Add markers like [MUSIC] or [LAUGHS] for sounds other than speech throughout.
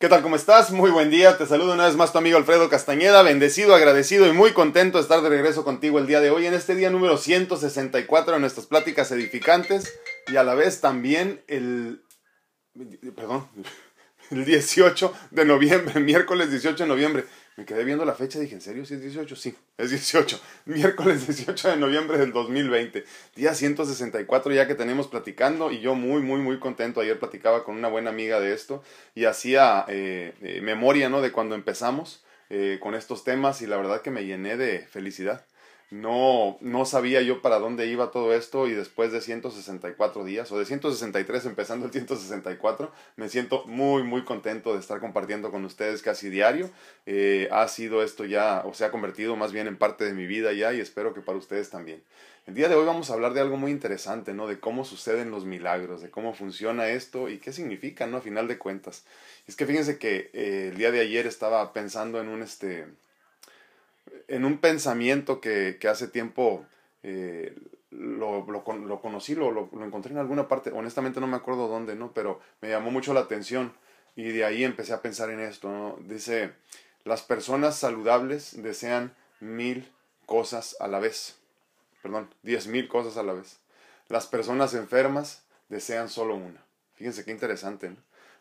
¿Qué tal? ¿Cómo estás? Muy buen día. Te saludo una vez más tu amigo Alfredo Castañeda. Bendecido, agradecido y muy contento de estar de regreso contigo el día de hoy en este día número 164 de nuestras pláticas edificantes y a la vez también el... Perdón, [LAUGHS] el 18 de noviembre, [LAUGHS] miércoles 18 de noviembre. Me quedé viendo la fecha y dije, ¿en serio si es 18? Sí, es 18. [LAUGHS] Miércoles 18 de noviembre del 2020. Día 164 ya que tenemos platicando y yo muy, muy, muy contento. Ayer platicaba con una buena amiga de esto y hacía eh, eh, memoria, ¿no? De cuando empezamos eh, con estos temas y la verdad que me llené de felicidad no, no sabía yo para dónde iba todo esto y después de 164 días o de 163 empezando el 164 me siento muy muy contento de estar compartiendo con ustedes casi diario. Eh, ha sido esto ya o se ha convertido más bien en parte de mi vida ya y espero que para ustedes también. El día de hoy vamos a hablar de algo muy interesante no de cómo suceden los milagros de cómo funciona esto y qué significa no a final de cuentas. Es que fíjense que eh, el día de ayer estaba pensando en un este en un pensamiento que, que hace tiempo eh, lo, lo, lo, conocí, lo, lo, encontré en alguna parte, honestamente no me acuerdo dónde, ¿no? Pero me llamó mucho la atención y de ahí empecé a pensar en esto, ¿no? Dice, las personas saludables desean mil cosas a la vez, perdón, diez mil cosas a la vez. Las personas enfermas desean solo una. Fíjense qué interesante.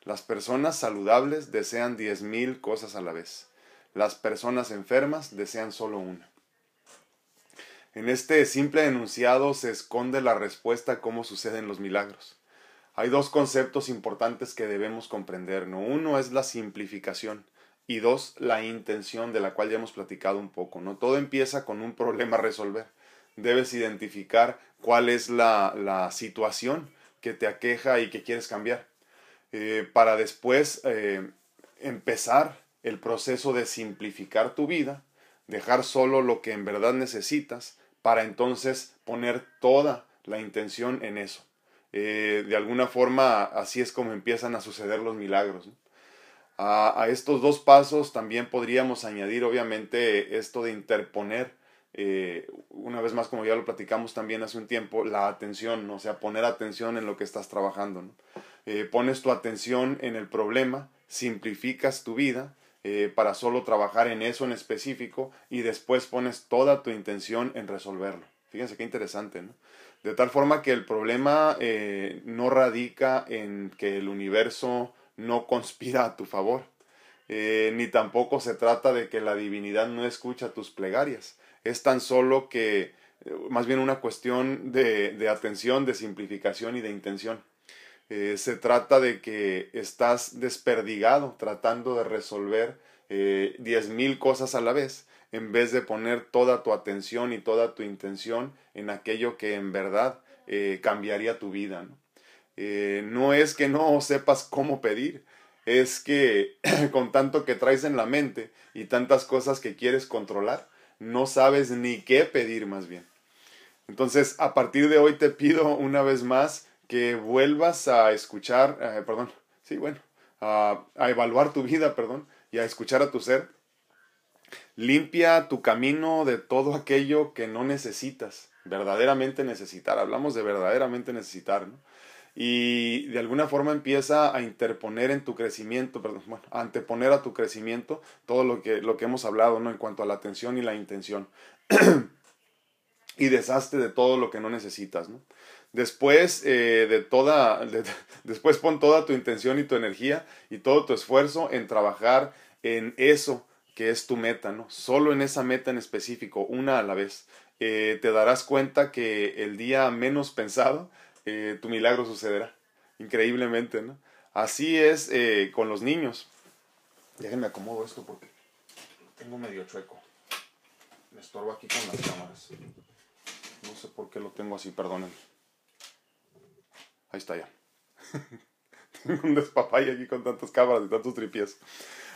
Las personas saludables desean diez mil cosas a la vez. Las personas enfermas desean solo una. En este simple enunciado se esconde la respuesta a cómo suceden los milagros. Hay dos conceptos importantes que debemos comprender. ¿no? Uno es la simplificación y dos, la intención de la cual ya hemos platicado un poco. ¿no? Todo empieza con un problema a resolver. Debes identificar cuál es la, la situación que te aqueja y que quieres cambiar. Eh, para después eh, empezar el proceso de simplificar tu vida, dejar solo lo que en verdad necesitas, para entonces poner toda la intención en eso. Eh, de alguna forma así es como empiezan a suceder los milagros. A, estos dos pasos también podríamos añadir obviamente esto de interponer, eh, una vez más como ya lo platicamos también hace un tiempo, la atención, o sea, poner atención en lo que estás trabajando. Eh, pones tu atención en el problema, simplificas tu vida eh, para solo trabajar en eso en específico y después pones toda tu intención en resolverlo. Fíjense qué interesante, ¿no? De tal forma que el problema eh, no radica en que el universo no [LAUGHS] conspira a tu favor, eh, ni tampoco se trata de que la divinidad no escucha tus plegarias. Es tan solo que, más bien una cuestión de, de atención, de simplificación y de intención. Eh, se trata de que estás desperdigado tratando de resolver eh, diez mil cosas a la vez en vez de poner toda tu atención y toda tu intención en aquello que en verdad eh, cambiaría tu vida. no es que no sepas cómo pedir, es que [CLEARS THROAT] con tanto que traes en la mente y tantas cosas que quieres controlar, no sabes ni qué pedir más bien. Entonces, a partir de hoy te pido una vez más que vuelvas a escuchar, eh, perdón, sí, bueno, a, evaluar tu vida, perdón, y a escuchar a tu ser. Limpia tu camino de todo aquello que no necesitas, verdaderamente necesitar. Hablamos de verdaderamente necesitar, ¿no? Y de alguna forma empieza a interponer en tu crecimiento, perdón, bueno, a anteponer a tu crecimiento todo lo que, lo que hemos hablado, ¿no? En cuanto a la atención y la intención. [CLEARS THROAT] y deshazte de todo lo que no necesitas, ¿no? Después eh, de toda, después pon toda tu intención y tu energía y todo tu esfuerzo en trabajar en eso que es tu meta, ¿no? Solo en esa meta en específico, una a la vez. Eh, te darás cuenta que el día menos pensado, eh, tu milagro sucederá. Increíblemente, ¿no? Así es con los niños. Déjenme acomodo esto porque tengo medio chueco. Me estorbo aquí con las cámaras. No sé por qué lo tengo así, perdonen. Ahí está ya. [LAUGHS] Tengo un despapay aquí con tantas cámaras y tantos tripies.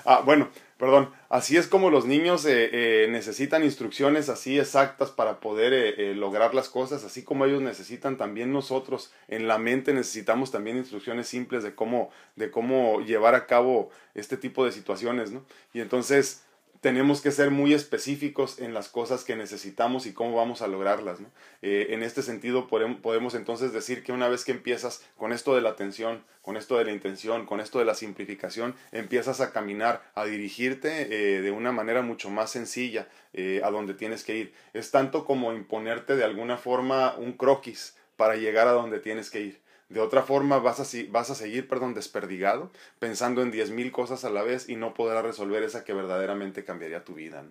Ah, bueno, perdón. Así es como los niños eh, eh, necesitan instrucciones así exactas para poder eh, lograr las cosas, así como ellos necesitan también nosotros en la mente necesitamos también instrucciones simples de cómo, de cómo llevar a cabo este tipo de situaciones, ¿no? Y entonces tenemos que ser muy específicos en las cosas que necesitamos y cómo vamos a lograrlas. Eh, en este sentido, podemos entonces decir que una vez que empiezas con esto de la atención, con esto de la intención, con esto de la simplificación, empiezas a caminar, a dirigirte eh, de una manera mucho más sencilla eh, a donde tienes que ir. Es tanto como imponerte de alguna forma un croquis para llegar a donde tienes que ir. De otra forma vas a, vas a seguir, perdón, desperdigado, pensando en diez mil cosas a la vez y no podrás resolver esa que verdaderamente cambiaría tu vida.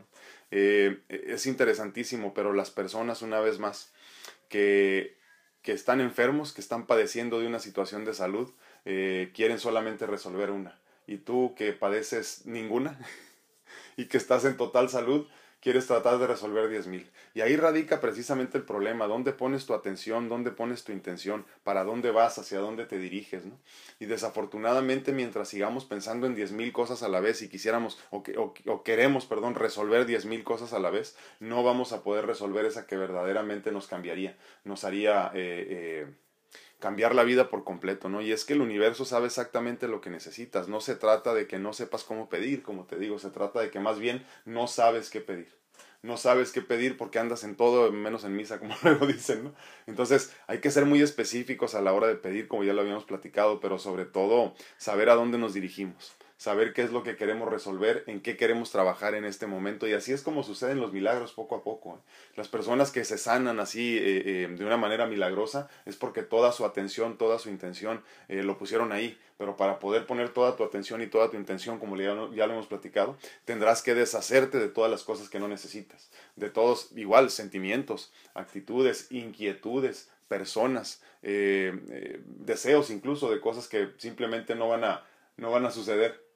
Eh, es interesantísimo, pero las personas, una vez más, que, que están enfermos, que están padeciendo de una situación de salud, eh, quieren solamente resolver una. Y tú que padeces ninguna [LAUGHS] y que estás en total salud, quieres tratar de resolver diez mil. Y ahí radica precisamente el problema, dónde pones tu atención, dónde pones tu intención, para dónde vas, hacia dónde te diriges. ¿no? Y desafortunadamente mientras sigamos pensando en diez mil cosas a la vez y quisiéramos o, o, queremos, perdón, resolver diez mil cosas a la vez, no vamos a poder resolver esa que verdaderamente nos cambiaría, nos haría... Eh, eh, cambiar la vida por completo, ¿no? Y es que el universo sabe exactamente lo que necesitas. No se trata de que no sepas cómo pedir, como te digo, se trata de que más bien no sabes qué pedir. No sabes qué pedir porque andas en todo menos en misa, [LAUGHS] como luego dicen, ¿no? Entonces hay que ser muy específicos a la hora de pedir, como ya lo habíamos platicado, pero sobre todo saber a dónde nos dirigimos saber qué es lo que queremos resolver, en qué queremos trabajar en este momento. Y así es como suceden los milagros poco a poco. ¿eh? Las personas que se sanan así eh, eh, de una manera milagrosa es porque toda su atención, toda su intención lo pusieron ahí. Pero para poder poner toda tu atención y toda tu intención, como ya, ya lo hemos platicado, tendrás que deshacerte de todas las cosas que no necesitas. De todos, igual, sentimientos, actitudes, inquietudes, personas, deseos incluso de cosas que simplemente no van a, no van a suceder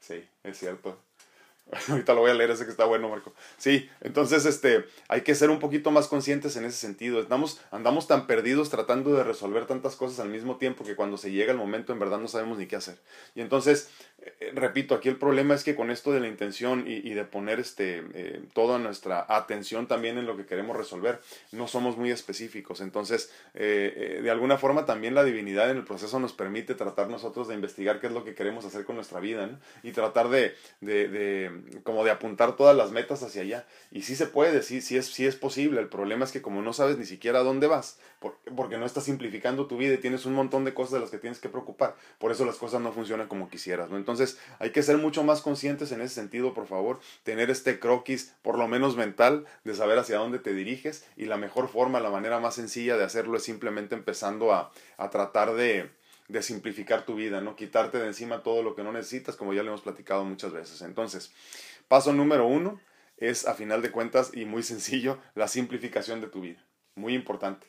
Sí, es cierto. [LAUGHS] Ahorita lo voy a leer, ese que está bueno, Marco. Sí, entonces este, hay que ser un poquito más conscientes en ese sentido. Estamos, andamos tan perdidos tratando de resolver tantas cosas al mismo tiempo que cuando se llega el momento en verdad no sabemos ni qué hacer. Y entonces repito, aquí el problema es que con esto de la intención y, de poner este, eh, toda nuestra atención también en lo que queremos resolver, no somos muy específicos. Entonces, eh, de alguna forma también la divinidad en el proceso nos permite tratar nosotros de investigar qué es lo que queremos hacer con nuestra vida y tratar de, de, de, como de apuntar todas las metas hacia allá. Y sí se puede, sí, sí, es, sí es posible. El problema es que como no sabes ni siquiera a dónde vas, porque no estás simplificando tu vida y tienes un montón de cosas de las que tienes que preocupar, por eso las cosas no funcionan como quisieras. ¿no? Entonces hay que ser mucho más conscientes en ese sentido, por favor, tener este croquis, por lo menos mental, de saber hacia dónde te diriges y la mejor forma, la manera más sencilla de hacerlo es simplemente empezando a, a tratar de, de simplificar tu vida, ¿no? Quitarte de encima todo lo que no necesitas, como ya le hemos platicado muchas veces. Entonces, paso número uno es, a final de cuentas, y muy sencillo, la simplificación de tu vida. Muy importante.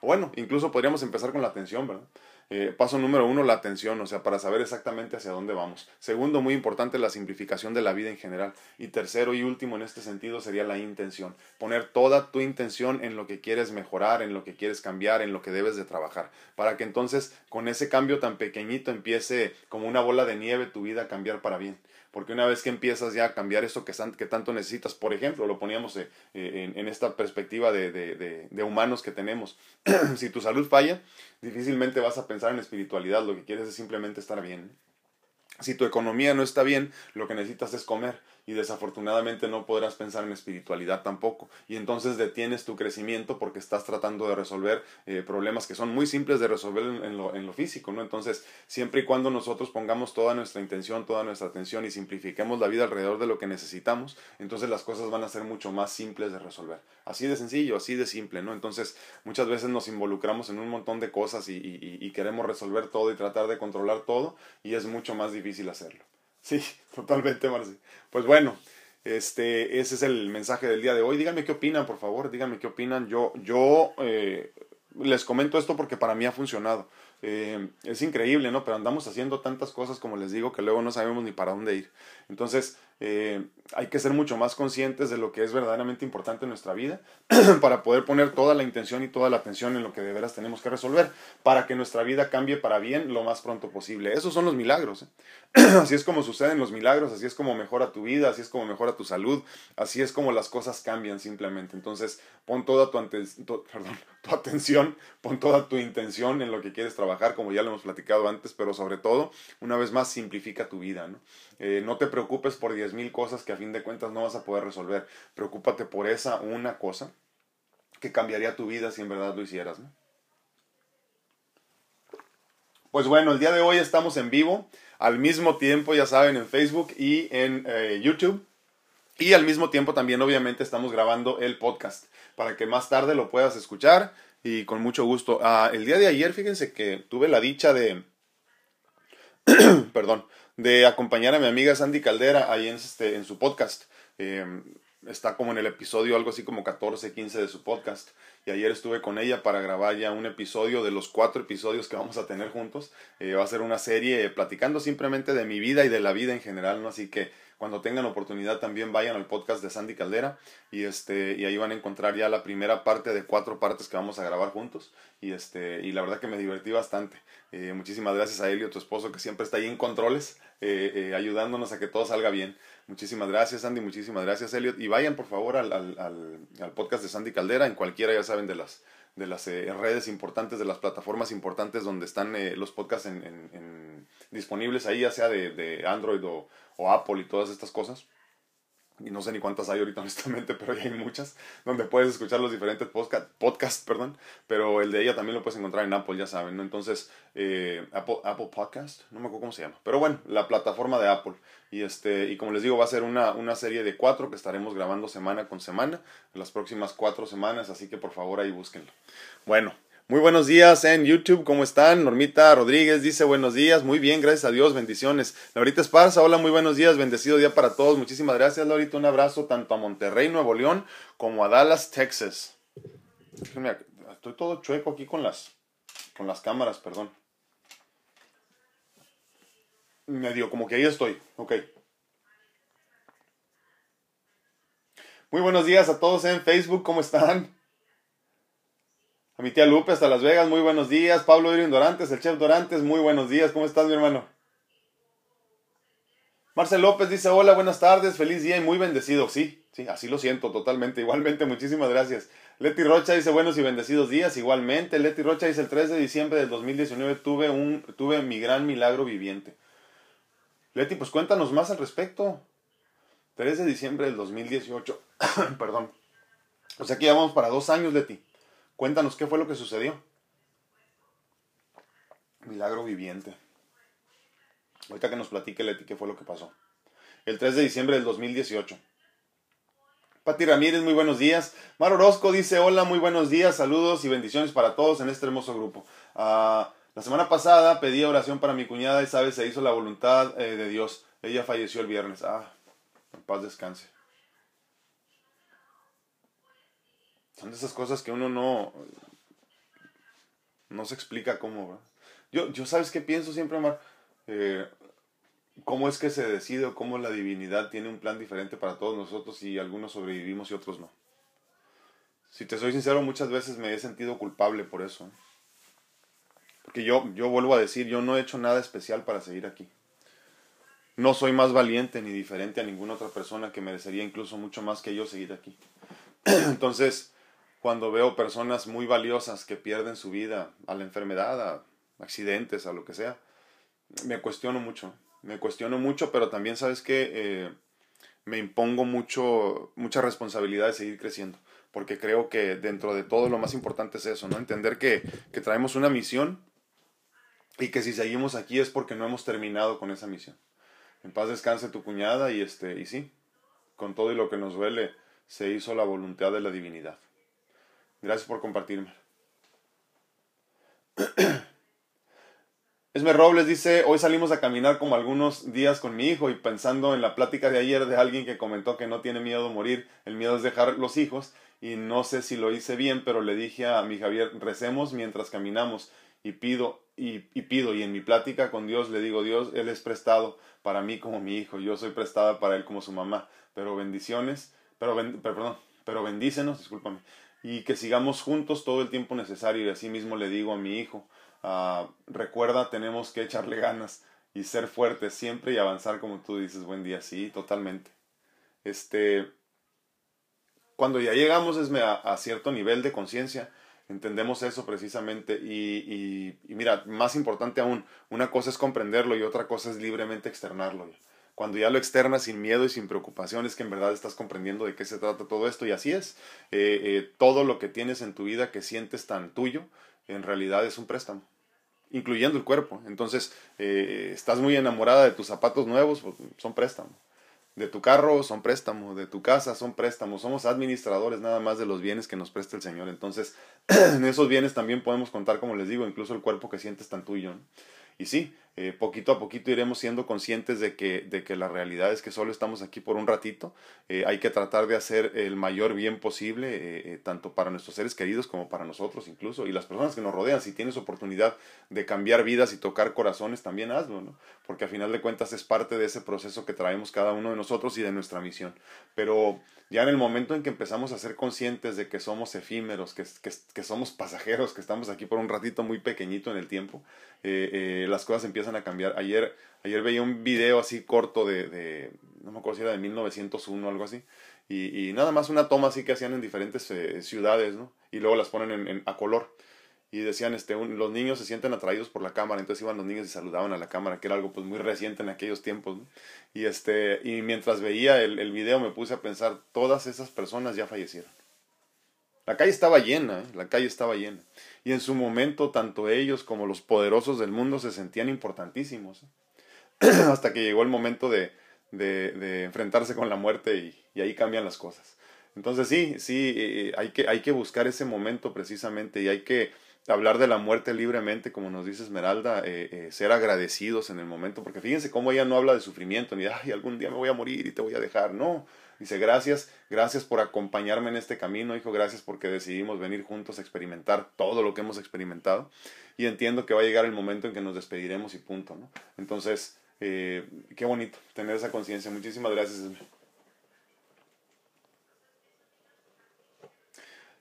Bueno, incluso podríamos empezar con la atención, ¿verdad? Eh, paso número uno, la atención, o sea, para saber exactamente hacia dónde vamos. Segundo, muy importante, la simplificación de la vida en general. Y tercero y último en este sentido sería la intención. Poner toda tu intención en lo que quieres mejorar, en lo que quieres cambiar, en lo que debes de trabajar. Para que entonces con ese cambio tan pequeñito empiece como una bola de nieve tu vida a cambiar para bien porque una vez que empiezas ya a cambiar eso que, que tanto necesitas, por ejemplo, lo poníamos eh, en, esta perspectiva de, de, humanos que tenemos, [CLEARS THROAT] si tu salud falla, difícilmente vas a pensar en espiritualidad, lo que quieres es simplemente estar bien. Si tu economía no está bien, lo que necesitas es comer y desafortunadamente no podrás pensar en espiritualidad tampoco. Y entonces detienes tu crecimiento porque estás tratando de resolver eh, problemas que son muy simples de resolver en, lo, en, lo, físico, ¿no? Entonces, siempre y cuando nosotros pongamos toda nuestra intención, toda nuestra atención y simplifiquemos la vida alrededor de lo que necesitamos, entonces las cosas van a ser mucho más simples de resolver. Así de sencillo, así de simple, ¿no? Entonces, muchas veces nos involucramos en un montón de cosas y, y queremos resolver todo y tratar de controlar todo y es mucho más difícil hacerlo. Sí, [LAUGHS] totalmente, Marci. Pues bueno, este, ese es el mensaje del día de hoy. Díganme qué opinan, por favor, díganme qué opinan. Yo, yo eh, les comento esto porque para mí ha funcionado. Eh, es increíble, ¿no? Pero andamos haciendo tantas cosas, como les digo, que luego no sabemos ni para dónde ir. Entonces, eh, hay que ser mucho más conscientes de lo que es verdaderamente importante en nuestra vida [CLEARS THROAT] para poder poner toda la intención y toda la atención en lo que de veras tenemos que resolver para que nuestra vida cambie para bien lo más pronto posible. Esos son los milagros. ¿eh? [CLEARS THROAT] así es como suceden los milagros, así es como mejora tu vida, así es como mejora tu salud, así es como las cosas cambian simplemente. Entonces, pon toda tu, [LAUGHS] tu atención, pon toda tu intención en lo que quieres trabajar, como ya lo hemos platicado antes, pero sobre todo, una vez más, simplifica tu vida. No, eh, no te preocupes por diez mil cosas que a fin de cuentas no vas a poder resolver. Preocúpate por esa una cosa que cambiaría tu vida si en verdad lo hicieras. Pues bueno, el día de hoy estamos en vivo, al mismo tiempo, ya saben, en Facebook y en eh, YouTube. Y al mismo tiempo también obviamente estamos grabando el podcast para que más tarde lo puedas escuchar y con mucho gusto. Ah, el día de ayer, fíjense que tuve la dicha de, [CLEARS THROAT] perdón, de acompañar a mi amiga Sandy Caldera ahí en, este, en su podcast. Em, está como en el episodio algo así como 14, 15 de su podcast. Y ayer estuve con ella para grabar ya un episodio de los cuatro episodios que vamos a tener juntos. Eh, va a ser una serie platicando simplemente de mi vida y de la vida en general, ¿no? Así que cuando tengan oportunidad también vayan al podcast de Sandy Caldera y este y ahí van a encontrar ya la primera parte de cuatro partes que vamos a grabar juntos y este y la verdad que me divertí bastante eh, muchísimas gracias a Elio tu esposo que siempre está ahí en controles eh, eh, ayudándonos a que todo salga bien muchísimas gracias Sandy muchísimas gracias Elliot y vayan por favor al, al, al, podcast de Sandy Caldera en cualquiera ya saben de las de las redes importantes, de las plataformas importantes donde están los podcasts en, en, disponibles ahí, ya sea de, de Android o, o Apple y todas estas cosas. Y no sé ni cuántas hay ahorita [LAUGHS] honestamente, pero hay muchas, donde puedes escuchar los diferentes podcasts, podcast, perdón, pero el de ella también lo puedes encontrar en Apple, ya saben, ¿no? Entonces, eh, Apple, Apple Podcast, no me acuerdo cómo se llama, pero bueno, la plataforma de Apple. Y, este, y como les digo, va a ser una, una serie de cuatro que estaremos grabando semana con semana, en las próximas cuatro semanas, así que por favor ahí búsquenlo. Bueno, muy buenos días en YouTube, ¿cómo están? Normita Rodríguez dice buenos días, muy bien, gracias a Dios, bendiciones. Laurita Esparza, hola, muy buenos días, bendecido día para todos, muchísimas gracias Laurita, un abrazo tanto a Monterrey, Nuevo León, como a Dallas, Texas. Estoy todo chueco aquí con las, con las cámaras, perdón. Medio, como que ahí estoy, ok. Muy buenos días a todos en Facebook, ¿cómo están? A mi tía Lupe hasta Las Vegas, muy buenos días. Pablo Irving Dorantes, el chef Dorantes, muy buenos días. ¿Cómo estás, mi hermano? Marcel López dice, hola, buenas tardes, feliz día y muy bendecido. Sí, sí, así lo siento totalmente. [LAUGHS] Igualmente, muchísimas gracias. Leti Rocha dice, buenos y bendecidos días. Igualmente, Leti Rocha dice, el 3 de diciembre del 2019 tuve, un, tuve mi gran milagro viviente. Leti, pues cuéntanos más al respecto. 3 de diciembre del 2018. [COUGHS] Perdón. O sea que ya vamos para dos años, Leti. Cuéntanos qué fue lo que sucedió. Milagro viviente. Ahorita que nos platique Leti qué fue lo que pasó. El 3 de diciembre del 2018. Pati Ramírez, muy buenos días. Mar Orozco dice, hola, muy buenos días, saludos y bendiciones para todos en este hermoso grupo. Ah, la semana pasada pedí oración para mi cuñada y, sabes, se hizo la voluntad eh, de Dios. Ella falleció el viernes. Ah, en paz descanse. Son de esas cosas que uno no, no se explica cómo. Yo, yo, ¿sabes qué pienso siempre, Omar? Eh, ¿Cómo es que se decide o cómo la divinidad tiene un plan diferente para todos nosotros y algunos sobrevivimos y otros no? Si te soy sincero, muchas veces me he sentido culpable por eso. Porque yo, yo vuelvo a decir, yo no he hecho nada especial para seguir aquí. No soy más valiente ni diferente a ninguna otra persona que merecería incluso mucho más que yo seguir aquí. [CLEARS THROAT] Entonces, cuando veo personas muy valiosas que pierden su vida a la enfermedad, a accidentes, a lo que sea, me cuestiono mucho. Me cuestiono mucho, pero también sabes que eh, me impongo mucho, mucha responsabilidad de seguir creciendo, porque creo que dentro de todo lo más importante es eso, ¿no? Entender que, que traemos una misión y que si seguimos aquí es porque no hemos terminado con esa misión. En paz descanse tu cuñada y este, y sí, con todo y lo que nos duele, se hizo la voluntad de la divinidad. Gracias por compartirme. Esmer Robles dice, hoy salimos a caminar como algunos días con mi hijo y pensando en la plática de ayer de alguien que comentó que no tiene miedo de morir, el miedo es dejar los hijos y no sé si lo hice bien, pero le dije a mi Javier, recemos mientras caminamos y pido y, pido y en mi plática con Dios le digo, Dios, Él es prestado para mí como mi hijo, yo soy prestada para Él como su mamá, pero bendiciones, pero, perdón, pero bendícenos, discúlpame, y que sigamos juntos todo el tiempo necesario y así mismo le digo a mi hijo, ah, recuerda, tenemos que echarle ganas y ser fuertes siempre y avanzar como tú dices, buen día, sí, totalmente. Este, cuando ya llegamos a cierto nivel de conciencia, entendemos eso precisamente y, mira, más importante aún, una cosa es comprenderlo y otra cosa es libremente externarlo. Cuando ya lo externas sin miedo y sin preocupación es que en verdad estás comprendiendo de qué se trata todo esto y así es. Eh, eh, todo lo que tienes en tu vida que sientes tan tuyo, en realidad es un préstamo incluyendo el cuerpo. Entonces, eh, estás muy enamorada de tus zapatos nuevos, pues, son préstamos de tu carro son préstamos, de tu casa son préstamos, somos administradores nada más de los bienes que nos presta el Señor. Entonces, [CLEARS THROAT] en esos bienes también podemos contar, como les digo, incluso el cuerpo que sientes tan tuyo. Y sí, eh, poquito a poquito iremos siendo conscientes de que, de que la realidad es que solo estamos aquí por un ratito. Eh, hay que tratar de hacer el mayor bien posible, eh, tanto para nuestros seres queridos como para nosotros incluso, y las personas que nos rodean. Si tienes oportunidad de cambiar vidas y tocar corazones, también hazlo, ¿no? Porque a final de cuentas es parte de ese proceso que traemos cada uno de nosotros y de nuestra misión. Pero ya en el momento en que empezamos a ser conscientes de que somos efímeros, que, que, somos pasajeros, que estamos aquí por un ratito muy pequeñito en el tiempo, las cosas empiezan a cambiar. Ayer, ayer veía un video así corto de, de no me acuerdo si era de 1901 o algo así, y, y, nada más una toma así que hacían en diferentes eh, ciudades, ¿no? Y luego las ponen en, a color. Y decían, este, los niños se sienten atraídos por la cámara, entonces iban los niños y saludaban a la cámara, que era algo pues muy reciente en aquellos tiempos, Y este, y mientras veía el, el video me puse a pensar, todas esas personas ya fallecieron. La calle estaba llena, ¿eh? la calle estaba llena. Y en su momento, tanto ellos como los poderosos del mundo se sentían importantísimos. ¿eh? [CLEARS THROAT] Hasta que llegó el momento de, de, enfrentarse con la muerte y, ahí cambian las cosas. Entonces sí, sí, eh, hay, que, hay que buscar ese momento precisamente y hay que hablar de la muerte libremente, como nos dice Esmeralda, ser agradecidos en el momento, porque fíjense cómo ella no habla de sufrimiento, ni, ay, algún día me voy a morir y te voy a dejar, no, Dice, gracias, gracias por acompañarme en este camino, hijo, gracias porque decidimos venir juntos a experimentar todo lo que hemos experimentado. Y entiendo que va a llegar el momento en que nos despediremos y punto, ¿no? Entonces, eh, qué bonito tener esa conciencia. Muchísimas gracias.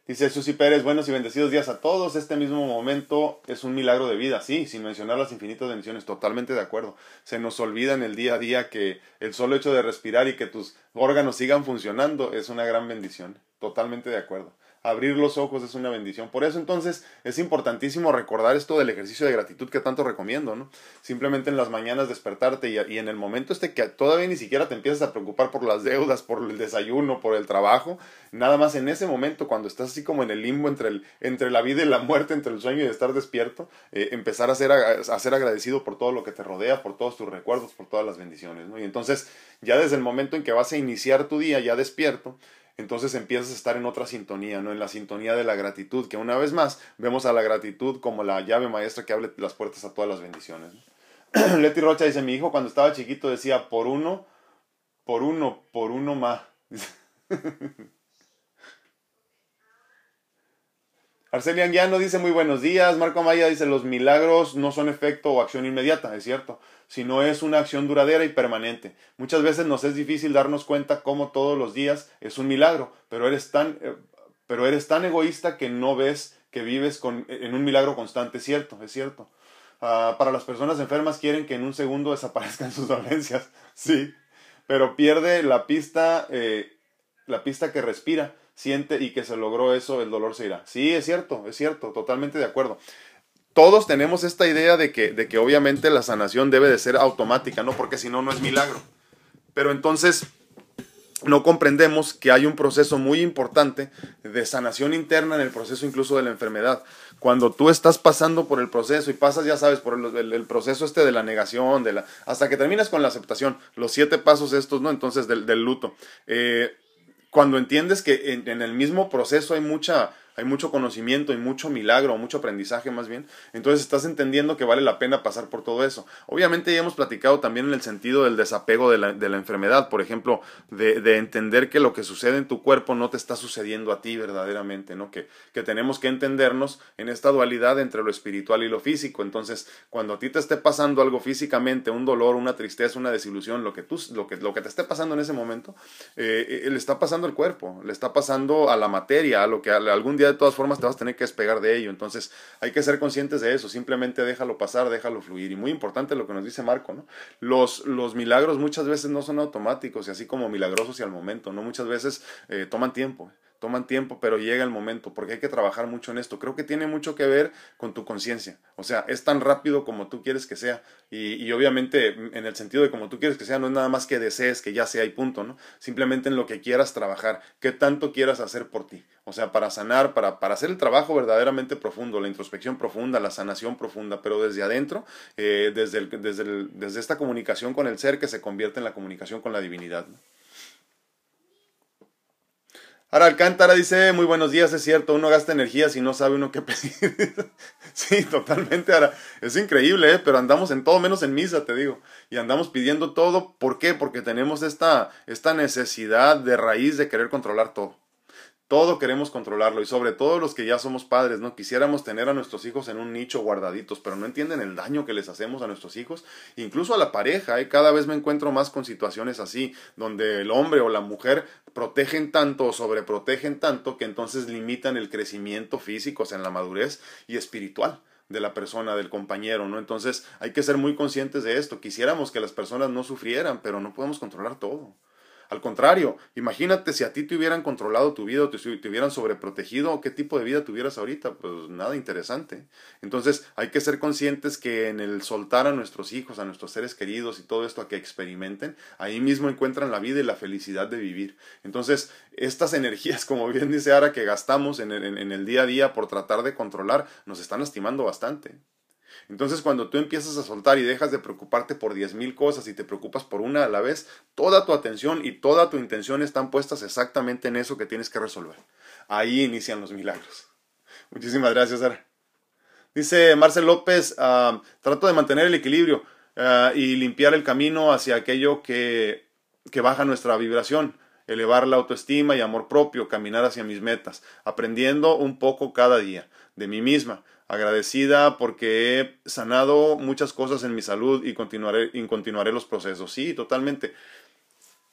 Dice Susi Pérez, buenos y bendecidos días a todos. Este mismo momento es un milagro de vida, sí, sin mencionar las infinitas bendiciones, totalmente de acuerdo. Se nos olvida en el día a día que el solo hecho de respirar y que tus órganos sigan funcionando es una gran bendición, totalmente de acuerdo abrir los ojos es una bendición. Por eso entonces es importantísimo recordar esto del ejercicio de gratitud que tanto recomiendo, ¿no? Simplemente en las mañanas despertarte y, en el momento este que todavía ni siquiera te empiezas a preocupar por las deudas, por el desayuno, por el trabajo, nada más en ese momento cuando estás así como en el limbo entre, el, entre la vida y la muerte, entre el sueño y estar despierto, eh, empezar a ser, a ser agradecido por todo lo que te rodea, por todos tus recuerdos, por todas las bendiciones, ¿no? Y entonces ya desde el momento en que vas a iniciar tu día ya despierto, entonces empiezas a estar en otra sintonía, ¿no? En la sintonía de la gratitud, que una vez más vemos a la gratitud como la llave maestra que abre las puertas a todas las bendiciones. [CLEARS THROAT] Leti Rocha dice, mi hijo cuando estaba chiquito decía, por uno, por uno, por uno más. [LAUGHS] Arcelia Anguiano dice muy buenos días. Marco Maya dice los milagros no son efecto o acción inmediata, es cierto, sino es una acción duradera y permanente. Muchas veces nos es difícil darnos cuenta cómo todos los días es un milagro, pero eres tan, eh, pero eres tan egoísta que no ves que vives con, en un milagro constante, es cierto, es cierto. Ah, para las personas enfermas quieren que en un segundo desaparezcan [LAUGHS] sus dolencias, sí, pero pierde la pista, eh, la pista que respira siente y que se logró eso, el dolor se irá. Sí, es cierto, es cierto, totalmente de acuerdo. Todos tenemos esta idea de que, de que obviamente la sanación debe de ser automática, ¿no? Porque si no, no es milagro. Pero entonces no comprendemos que hay un proceso muy importante de sanación interna en el proceso incluso de la enfermedad. Cuando tú estás pasando por el proceso y pasas, ya sabes, por el, proceso este de la negación, de la, hasta que terminas con la aceptación, los siete pasos estos, ¿no? Entonces, del, del luto. Eh, cuando entiendes que en, el mismo proceso hay mucha, hay mucho conocimiento y mucho milagro, mucho aprendizaje más bien. Entonces estás entendiendo que vale la pena pasar por todo eso. Obviamente ya hemos platicado también en el sentido del desapego de la, enfermedad, por ejemplo, de, de, entender que lo que sucede en tu cuerpo no te está sucediendo a ti verdaderamente, ¿no? Que, que tenemos que entendernos en esta dualidad entre lo espiritual y lo físico. Entonces, cuando a ti te esté pasando algo físicamente, un dolor, una tristeza, una desilusión, lo que, tú, lo que, lo que te esté pasando en ese momento, eh, le está pasando al cuerpo, le está pasando a la materia, a lo que algún día de todas formas te vas a tener que despegar de ello. Entonces hay que ser conscientes de eso, simplemente déjalo pasar, déjalo fluir. Y muy importante lo que nos dice Marco, ¿no? Los, los milagros muchas veces no son automáticos y así como milagrosos y al momento, ¿no? Muchas veces eh, toman tiempo toman tiempo, pero llega el momento, porque hay que trabajar mucho en esto. Creo que tiene mucho que ver con tu conciencia. O sea, es tan rápido como tú quieres que sea. Y, obviamente, en el sentido de como tú quieres que sea, no es nada más que desees que ya sea y punto, ¿no? Simplemente en lo que quieras trabajar, qué tanto quieras hacer por ti. O sea, para sanar, para, para hacer el trabajo verdaderamente profundo, la introspección profunda, la sanación profunda, pero desde adentro, eh, desde, desde, desde esta comunicación con el ser que se convierte en la comunicación con la divinidad. ¿no? Ahora Alcántara dice, muy buenos días, es cierto, uno gasta energía si no sabe uno qué pedir. [LAUGHS] sí, totalmente, ahora, es increíble, ¿eh? pero andamos en todo menos en misa, te digo, y andamos pidiendo todo, ¿por qué? Porque tenemos esta, esta necesidad de raíz de querer controlar todo. Todo queremos controlarlo y sobre todo los que ya somos padres, ¿no? Quisiéramos tener a nuestros hijos en un nicho guardaditos, pero no entienden el daño que les hacemos a nuestros hijos, incluso a la pareja, ¿eh? Cada vez me encuentro más con situaciones así, donde el hombre o la mujer protegen tanto o sobreprotegen tanto que entonces limitan el crecimiento físico, o sea, en la madurez y espiritual de la persona, del compañero, ¿no? Entonces hay que ser muy conscientes de esto. Quisiéramos que las personas no sufrieran, pero no podemos controlar todo. Al contrario, imagínate si a ti te hubieran controlado tu vida o te, te hubieran sobreprotegido, ¿qué tipo de vida tuvieras ahorita? Pues nada interesante. Entonces hay que ser conscientes que en el soltar a nuestros hijos, a nuestros seres queridos y todo esto a que experimenten, ahí mismo encuentran la vida y la felicidad de vivir. Entonces, estas [LAUGHS] energías, como bien dice Ara, que gastamos en el, en el día a día por tratar de controlar, nos están lastimando bastante. Entonces cuando tú empiezas a soltar y dejas de preocuparte por diez mil cosas y te preocupas por una a la vez, toda tu atención y toda tu intención están puestas exactamente en eso que tienes que resolver. Ahí inician los milagros. Muchísimas gracias, Sara. Dice Marcel López, uh, trato de mantener el equilibrio uh, y limpiar el camino hacia aquello que, que baja nuestra vibración elevar la autoestima y amor propio, caminar hacia mis metas, aprendiendo un poco cada día de mí misma, agradecida porque he sanado muchas cosas en mi salud y continuaré, y continuaré los procesos. Sí, totalmente.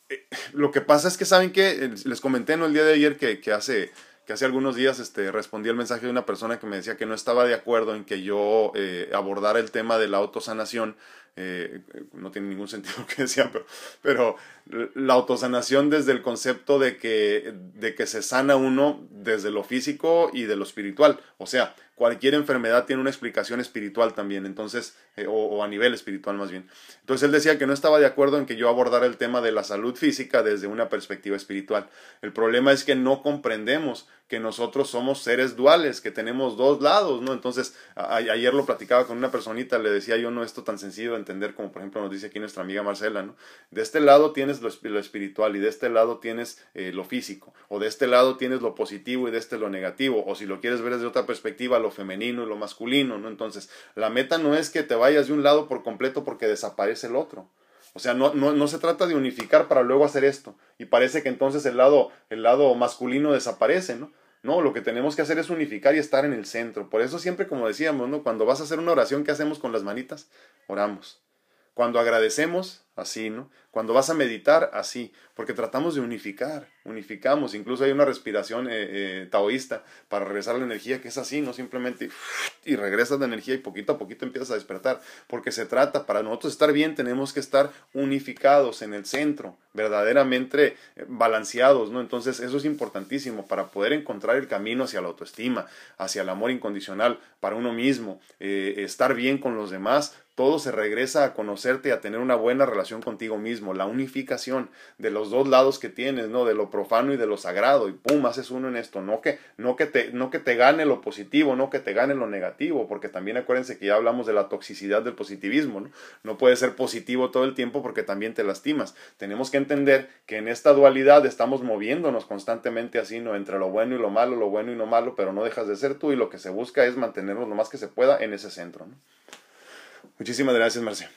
Eh, lo que pasa es que, ¿saben que Les comenté ¿no? el día de ayer que, que hace que hace algunos días este, respondí al mensaje de una persona que me decía que no estaba de acuerdo en que yo eh, abordara el tema de la autosanación. Eh, no tiene ningún [LAUGHS] sentido lo que decía, pero, pero la autosanación desde el concepto de que, de que se sana uno desde lo físico y de lo espiritual. O sea, cualquier enfermedad tiene una explicación espiritual también, entonces, eh, o, a nivel espiritual más bien. Entonces él decía que no estaba de acuerdo en que yo abordara el tema de la salud física desde una perspectiva espiritual. El problema es que no comprendemos que nosotros somos seres duales, que tenemos dos lados, ¿no? Entonces, a, ayer lo platicaba con una personita, le decía yo, no esto tan sencillo de entender como por ejemplo nos dice aquí nuestra amiga Marcela, ¿no? De este lado tienes lo, lo espiritual y de este lado tienes eh, lo físico, o de este lado tienes lo positivo y de este lo negativo, o si lo quieres ver desde otra perspectiva, lo femenino y lo masculino, ¿no? Entonces, la meta no es que te vayas de un lado por completo porque desaparece el otro. O sea, no, no, no, se trata de unificar para luego hacer esto. Y parece que entonces el lado, el lado masculino desaparece, ¿no? No, lo que tenemos que hacer es unificar y estar en el centro. Por eso siempre, como decíamos, ¿no? Cuando vas a hacer una oración, ¿qué hacemos con las manitas? Oramos. Cuando agradecemos, así, ¿no? Cuando vas a meditar, así, porque tratamos de unificar, unificamos, incluso hay una respiración eh, eh, taoísta para regresar la energía que es así, no simplemente y regresas la energía y poquito a poquito empiezas a despertar, porque se trata, para nosotros estar bien tenemos que estar unificados en el centro, verdaderamente eh, balanceados, ¿no? Entonces eso es importantísimo para poder encontrar el camino hacia la autoestima, hacia el amor incondicional para uno mismo, estar bien con los demás, todo se regresa a conocerte a tener una buena relación contigo mismo, la unificación de los dos lados que tienes, ¿no? De lo profano y de lo sagrado, y pum, haces uno en esto, no que, no que, te, no que te gane lo positivo, no que te gane lo negativo, porque también acuérdense que ya hablamos de la toxicidad del positivismo, ¿no? No puede ser positivo todo el tiempo porque también te lastimas. Tenemos que entender que en esta dualidad estamos moviéndonos constantemente así, ¿no? Entre lo bueno y lo malo, lo bueno y lo malo, pero no dejas de ser tú y lo que se busca es mantenernos lo más que se pueda en ese centro. Muchísimas gracias, Marce.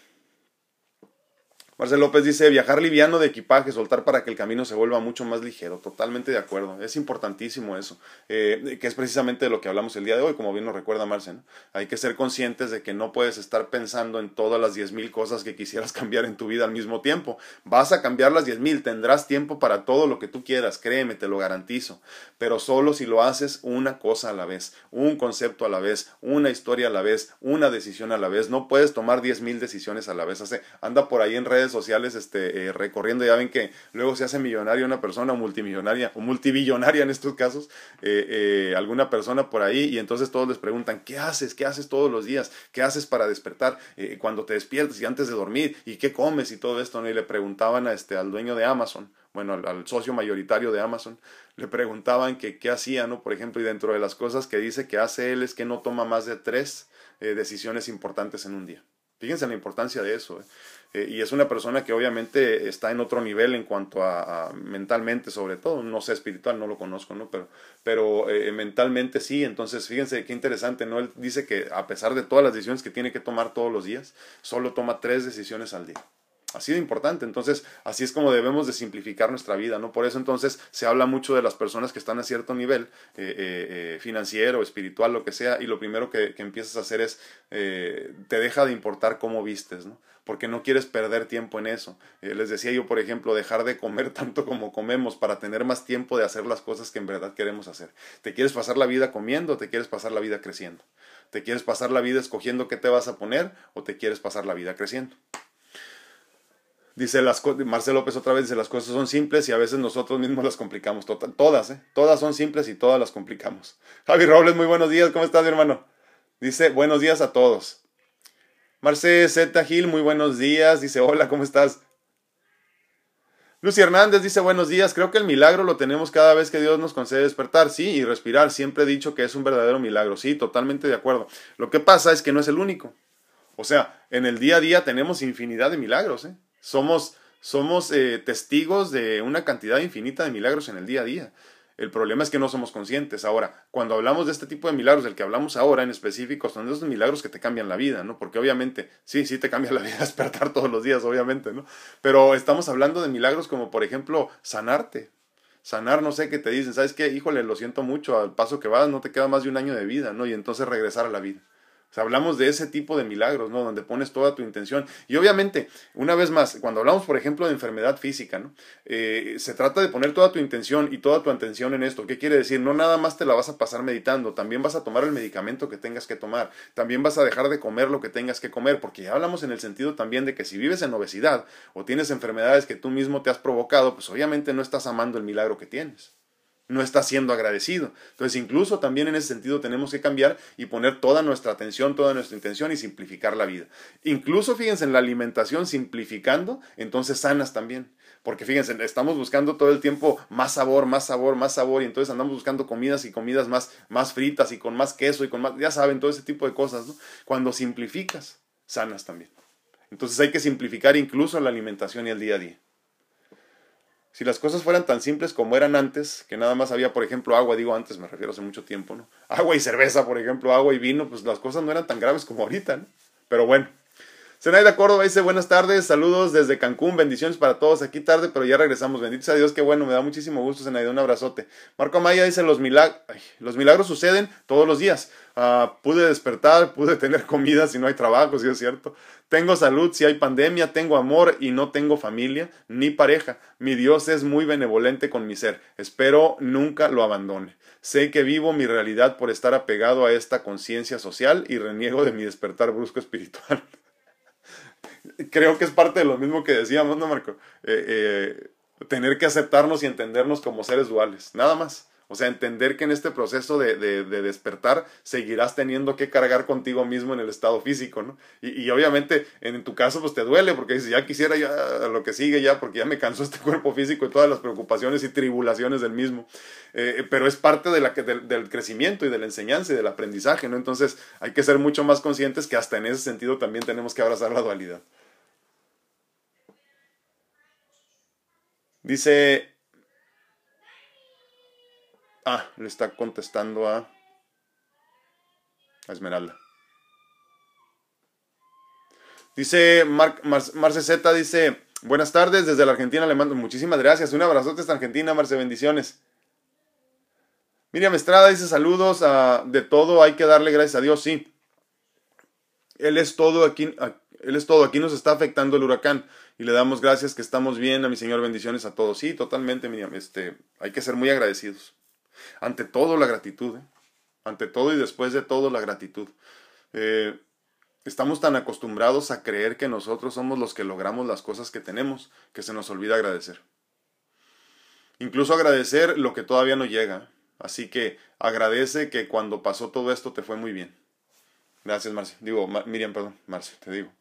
Marcel López dice, viajar liviano de equipaje, soltar para que el camino se vuelva mucho más ligero. Totalmente de acuerdo. Es importantísimo eso, eh, que es precisamente de lo que hablamos el día de hoy, como bien nos recuerda Marcel. Hay que ser conscientes de que no puedes estar pensando en todas las diez mil cosas que quisieras [LAUGHS] cambiar en tu vida al mismo tiempo. Vas a cambiar las diez mil, tendrás tiempo para todo lo que tú quieras, créeme, te lo garantizo. Pero solo si lo haces una cosa a la vez, un concepto a la vez, una historia a la vez, una decisión a la vez. No puedes tomar diez mil decisiones a la vez. anda por ahí en redes sociales este, eh, recorriendo, ya ven que luego se hace millonaria una persona, o multimillonaria, o multibillonaria en estos casos, eh, eh, alguna persona por ahí, y entonces todos les preguntan, ¿qué haces? ¿Qué haces todos los días? ¿Qué haces para despertar cuando te despiertas y antes de dormir? ¿Y qué comes? Y todo esto, ¿no? Y le preguntaban a este, al dueño de Amazon, bueno, al, socio mayoritario de Amazon, le preguntaban que qué hacía, ¿no? Por ejemplo, y dentro de las cosas que dice que hace él es que no toma más de tres decisiones importantes en un día. Fíjense la importancia de eso. ¿eh? Eh, y es una persona que obviamente está en otro nivel en cuanto a, mentalmente sobre todo, no sé espiritual, no lo conozco, ¿no? Pero, pero eh, mentalmente sí, entonces fíjense qué interesante, ¿no? Él dice que a pesar de todas las decisiones que tiene que tomar todos los días, solo toma tres decisiones al día así de importante. Entonces, así es como debemos de simplificar nuestra vida, ¿no? Por eso entonces se habla mucho de las personas que están a cierto nivel eh, eh, eh, financiero, espiritual, lo que sea, y lo primero que, que empiezas a hacer es, te deja de importar cómo vistes, ¿no? Porque no quieres perder tiempo en eso. les decía yo, por ejemplo, dejar de comer [LAUGHS] tanto como comemos para tener más tiempo de hacer las cosas que en verdad queremos hacer. ¿Te quieres pasar la vida comiendo o te quieres pasar la vida creciendo? ¿Te quieres pasar la vida escogiendo qué te vas a poner o te quieres pasar la vida creciendo? Dice las Marcelo López otra vez dice las cosas son simples y a veces nosotros mismos las complicamos. todas, ¿eh? Todas son simples y todas las complicamos. [LAUGHS] Javi Robles, muy buenos días. ¿Cómo estás, mi hermano? Dice buenos días a todos. Marce Z Gil, muy buenos días. Dice hola, ¿cómo estás? Lucy Hernández dice buenos días. Creo que el milagro lo tenemos cada vez que Dios nos concede despertar, sí, y respirar. Siempre he dicho que es un verdadero milagro. Sí, totalmente de acuerdo. Lo que pasa es que no es el único. O sea, en el día a día tenemos infinidad de milagros, ¿eh? Somos, somos eh, testigos de una cantidad infinita de milagros en el día a día. El problema es que no somos conscientes. Ahora, cuando hablamos de este tipo de milagros, del que hablamos ahora en específico, son esos milagros que te cambian la vida, ¿no? Porque obviamente, sí, sí te cambia la vida [LAUGHS] despertar todos los días, obviamente, ¿no? Pero estamos hablando de milagros como, por ejemplo, sanarte. Sanar, no sé qué te dicen, ¿sabes qué? Híjole, lo siento mucho, al paso que vas no te queda más de un año de vida, ¿no? Y entonces regresar a la vida hablamos de ese tipo de milagros, ¿no? Donde pones toda tu intención. Y obviamente, una vez más, cuando hablamos, por ejemplo, de enfermedad física, ¿no? Eh, se trata de poner toda tu intención y toda tu atención en esto. ¿Qué quiere decir? No nada más te la vas a pasar meditando, también vas a tomar el medicamento que tengas que tomar, también vas a dejar de comer lo que tengas que comer, porque ya hablamos en el sentido también de que si vives en obesidad o tienes enfermedades que tú mismo te has provocado, pues obviamente no estás amando el milagro que tienes no está siendo agradecido. Entonces, incluso también en ese sentido tenemos que cambiar y poner toda nuestra atención, toda nuestra intención y simplificar la vida. Incluso, fíjense, en la alimentación, simplificando, entonces sanas también. Porque fíjense, estamos buscando todo el tiempo más sabor, más sabor, más sabor, y entonces andamos buscando comidas y comidas más, más fritas y con más queso y con más, ya saben, todo ese tipo de cosas, ¿no? Cuando simplificas, sanas también. Entonces hay que simplificar incluso la alimentación y el día a día. Si las cosas fueran tan simples como eran antes, que nada más había, por ejemplo, agua, digo antes, me refiero hace mucho tiempo, ¿no? Agua y cerveza, por ejemplo, agua y vino, pues las cosas no eran tan graves como ahorita, ¿no? Pero bueno. Zenaida Córdoba dice buenas tardes, saludos desde Cancún, bendiciones para todos aquí tarde, pero ya regresamos. Benditos a Dios, qué bueno, me da muchísimo gusto, Zenaida, un abrazote. Marco Amaya dice los, los milagros suceden todos los días. Ah, pude despertar, pude tener [LAUGHS] comida si no hay trabajo, si es cierto. Tengo salud si hay pandemia, tengo amor y no tengo familia ni pareja. Mi Dios es muy benevolente con mi ser. Espero nunca lo abandone. Sé que vivo mi realidad por estar apegado a esta conciencia social y reniego de mi despertar brusco espiritual. [LAUGHS] Creo que es parte de lo mismo que decíamos, ¿no, Marco? Eh, eh, tener que aceptarnos y entendernos como seres duales, nada más. O sea, entender que en este proceso de, de, despertar seguirás teniendo que cargar contigo mismo en el estado físico, ¿no? Y, obviamente en tu caso pues te duele porque dices, ya quisiera ya lo que sigue ya porque ya me cansó este cuerpo físico y todas las preocupaciones y tribulaciones del mismo. Eh, pero es parte de la, del, del crecimiento y de la enseñanza y del aprendizaje, ¿no? Entonces hay que ser mucho más conscientes que hasta en ese sentido también tenemos que abrazar la dualidad. Dice Ah, le está contestando a, Esmeralda. Dice Marce Z, dice, buenas tardes, desde la Argentina le mando muchísimas gracias. Un abrazote hasta Argentina, Marce, bendiciones. Miriam Estrada dice saludos de todo, hay que darle gracias a Dios, sí. Él es todo aquí, él es todo, aquí nos está afectando el huracán y le damos gracias que estamos bien, a mi Señor, bendiciones a todos. Sí, totalmente, Miriam, este, hay que ser muy agradecidos. Ante todo la gratitud, ¿eh? ante todo y después de todo la gratitud. Eh, estamos tan acostumbrados a creer que nosotros somos los que logramos las cosas que tenemos que se nos olvida agradecer. Incluso agradecer lo que todavía no llega. Así que agradece que cuando pasó todo esto te fue muy bien. Gracias, Marcia. Digo, Miriam, perdón, Marcia, te digo.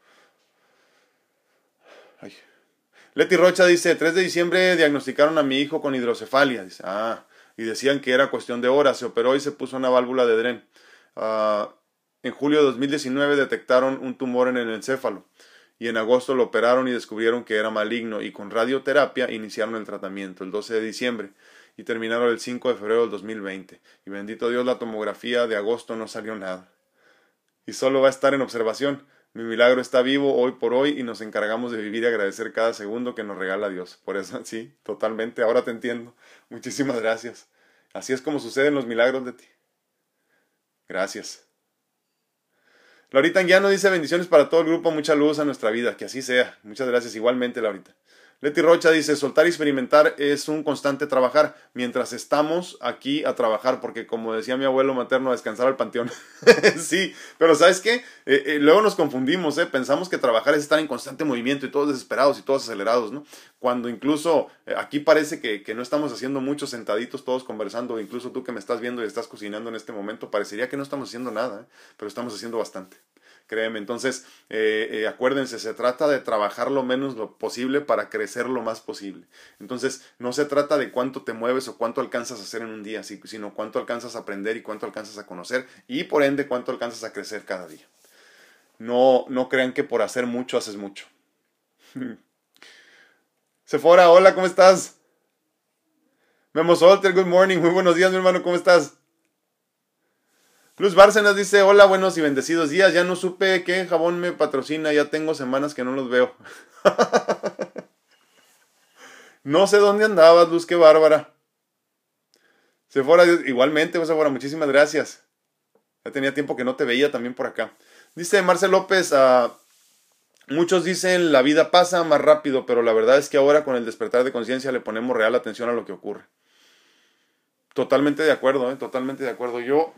Leti Rocha dice, 3 de diciembre diagnosticaron a mi hijo con hidrocefalia. Dice, ah, y decían que era cuestión de horas. Se operó y se puso una válvula de dren. Ah, en julio de 2019 detectaron un tumor en el encéfalo y en agosto lo operaron y descubrieron que era maligno y con radioterapia iniciaron el tratamiento el 12 de diciembre y terminaron el 5 de febrero del 2020. Y bendito Dios, la tomografía de agosto no salió nada. Y solo va a estar en observación. Mi milagro está vivo hoy por hoy y nos encargamos de vivir y agradecer cada segundo que nos regala Dios. Por eso, [LAUGHS] sí, totalmente, ahora te entiendo. Muchísimas gracias. Así es como suceden los milagros de ti. Gracias. Laurita Anguiano dice bendiciones para todo el grupo, mucha luz a nuestra vida, que así sea. Muchas gracias igualmente, Laurita. Leti Rocha dice, soltar y experimentar es un constante trabajar, mientras estamos aquí a trabajar, porque como decía mi abuelo materno, a descansar al panteón. [LAUGHS] sí, pero ¿sabes qué? Eh, eh, luego nos confundimos, ¿eh? pensamos que trabajar es estar en constante movimiento y todos desesperados y todos acelerados, ¿no? Cuando incluso eh, aquí parece que, que no estamos haciendo mucho sentaditos todos conversando, incluso tú que me estás viendo y estás cocinando en este momento, parecería que no estamos haciendo nada, pero estamos haciendo bastante créeme. Entonces, eh, eh, acuérdense, se trata de trabajar lo menos lo posible para crecer lo más posible. Entonces, no se trata de cuánto te mueves o cuánto alcanzas a hacer en un día, sino cuánto alcanzas a aprender y cuánto alcanzas a conocer y por ende cuánto alcanzas a crecer cada día. No, no crean que por hacer mucho haces mucho. [LAUGHS] Sephora, hola, ¿cómo estás? Memo Solter, good morning, muy buenos días, mi hermano, ¿cómo estás? Luz Bárcenas dice, hola, buenos y bendecidos días. Ya no supe qué jabón me patrocina, ya tengo semanas que no los veo. [LAUGHS] no sé dónde andabas, Luz, qué bárbara. Se fuera, igualmente, se fuera, muchísimas gracias. Ya tenía tiempo que no te veía también por acá. Dice Marcel López, uh, muchos dicen la vida pasa más rápido, pero la verdad es que ahora con el despertar de conciencia le ponemos real atención a lo que ocurre. Totalmente de acuerdo, ¿eh? totalmente de acuerdo. Yo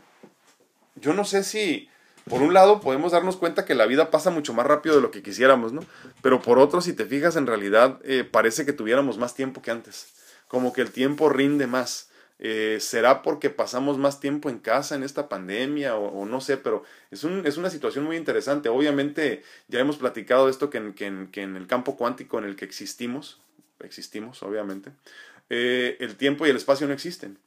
yo no sé si, por un lado, podemos darnos cuenta que la vida pasa mucho más rápido de lo que quisiéramos, ¿no? Pero por otro, si te fijas, en realidad eh, parece que tuviéramos más tiempo que antes. Como que el tiempo rinde más. Eh, ¿Será porque pasamos más tiempo en casa en esta pandemia o, no sé? Pero es, un, es, una situación muy interesante. Obviamente ya hemos platicado de esto que en, que en, el campo cuántico en el que existimos, existimos obviamente, eh, el tiempo y el espacio no existen.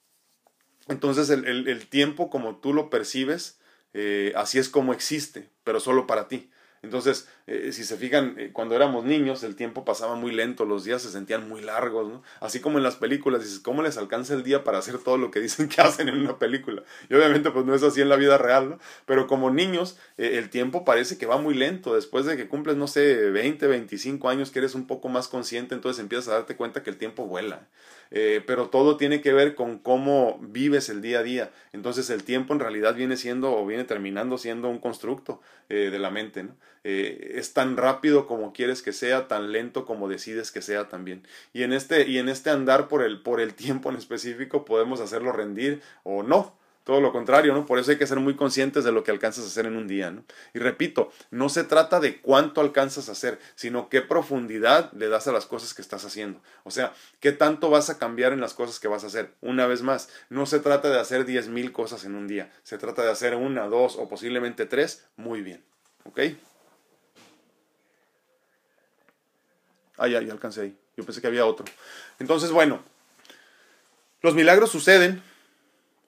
Entonces el, el, tiempo como tú lo percibes, eh, así es como existe, pero solo para ti. Entonces, eh, si se fijan, eh, cuando éramos niños el tiempo pasaba muy lento, los días se sentían muy largos, ¿no? Así como en las películas, dices, ¿cómo les alcanza el día para hacer todo lo que dicen que [LAUGHS] hacen en una película? Y obviamente pues no es así en la vida real, ¿no? Pero como niños el tiempo parece que va muy lento, después de que cumples, no sé, 20, 25 años que eres un poco más consciente, entonces empiezas a darte cuenta que el tiempo vuela. Eh, pero todo tiene que ver con cómo vives el día a día. Entonces el tiempo en realidad viene siendo o viene terminando siendo un constructo eh, de la mente. ¿no? Eh, es tan rápido como quieres que sea, tan lento como decides que sea también. Y en este, y en este andar por el, por el [LAUGHS] tiempo en específico podemos hacerlo rendir o no todo lo contrario, ¿no? Por eso hay que ser muy conscientes de lo que alcanzas a hacer en un día, ¿no? Y repito, no se trata de cuánto alcanzas a hacer, sino qué profundidad le das a las cosas que estás haciendo. O sea, qué tanto vas a cambiar en las cosas que vas a hacer. Una vez más, no se trata de hacer diez mil cosas en un día, se trata de hacer una, dos o posiblemente tres muy bien, ¿ok? Ah, ya alcancé ahí. Yo pensé que había otro. Entonces, bueno, los milagros suceden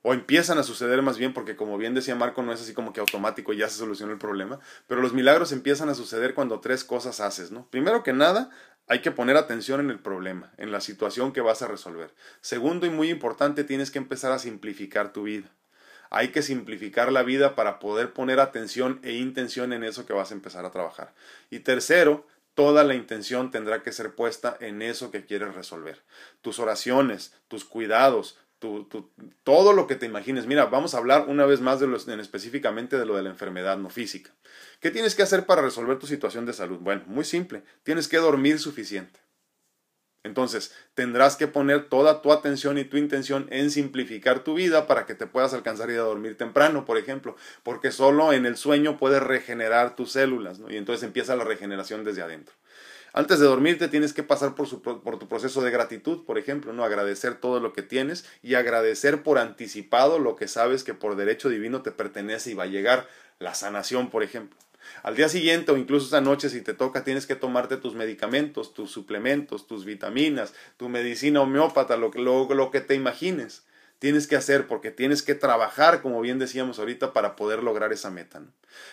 o empiezan a suceder más bien, porque como bien decía Marco, no es así como que automático ya se solucionó el problema, pero los milagros empiezan a suceder cuando tres cosas haces, ¿no? Primero que nada, hay que poner atención en el problema, en la situación que vas a resolver. Segundo y muy importante, tienes que empezar a simplificar tu vida. Hay que simplificar la vida para poder poner atención e intención en eso que vas a empezar a trabajar. Y tercero, toda la intención tendrá que ser puesta en eso que quieres resolver. Tus oraciones, tus cuidados, todo lo que te imagines. Mira, vamos a hablar una vez más de lo, en específicamente de lo de la enfermedad no física. ¿Qué tienes que hacer para resolver tu situación de salud? Bueno, muy simple. Tienes que dormir suficiente. Entonces, tendrás que poner toda tu atención y tu intención en simplificar tu vida para que te puedas alcanzar y a dormir temprano, por ejemplo, porque solo en el sueño puedes regenerar tus células, ¿no? Y entonces empieza la regeneración desde adentro. Antes de dormirte tienes que pasar por, por, tu proceso de gratitud, por ejemplo, ¿no? Agradecer todo lo que tienes y agradecer por anticipado lo que sabes que por derecho divino te pertenece y va a llegar, la sanación, por ejemplo. Al día siguiente o incluso esa noche, si te toca, tienes que tomarte tus medicamentos, tus suplementos, tus vitaminas, tu medicina homeópata, lo que te imagines tienes que hacer porque tienes que trabajar, como bien decíamos ahorita, para poder lograr esa meta.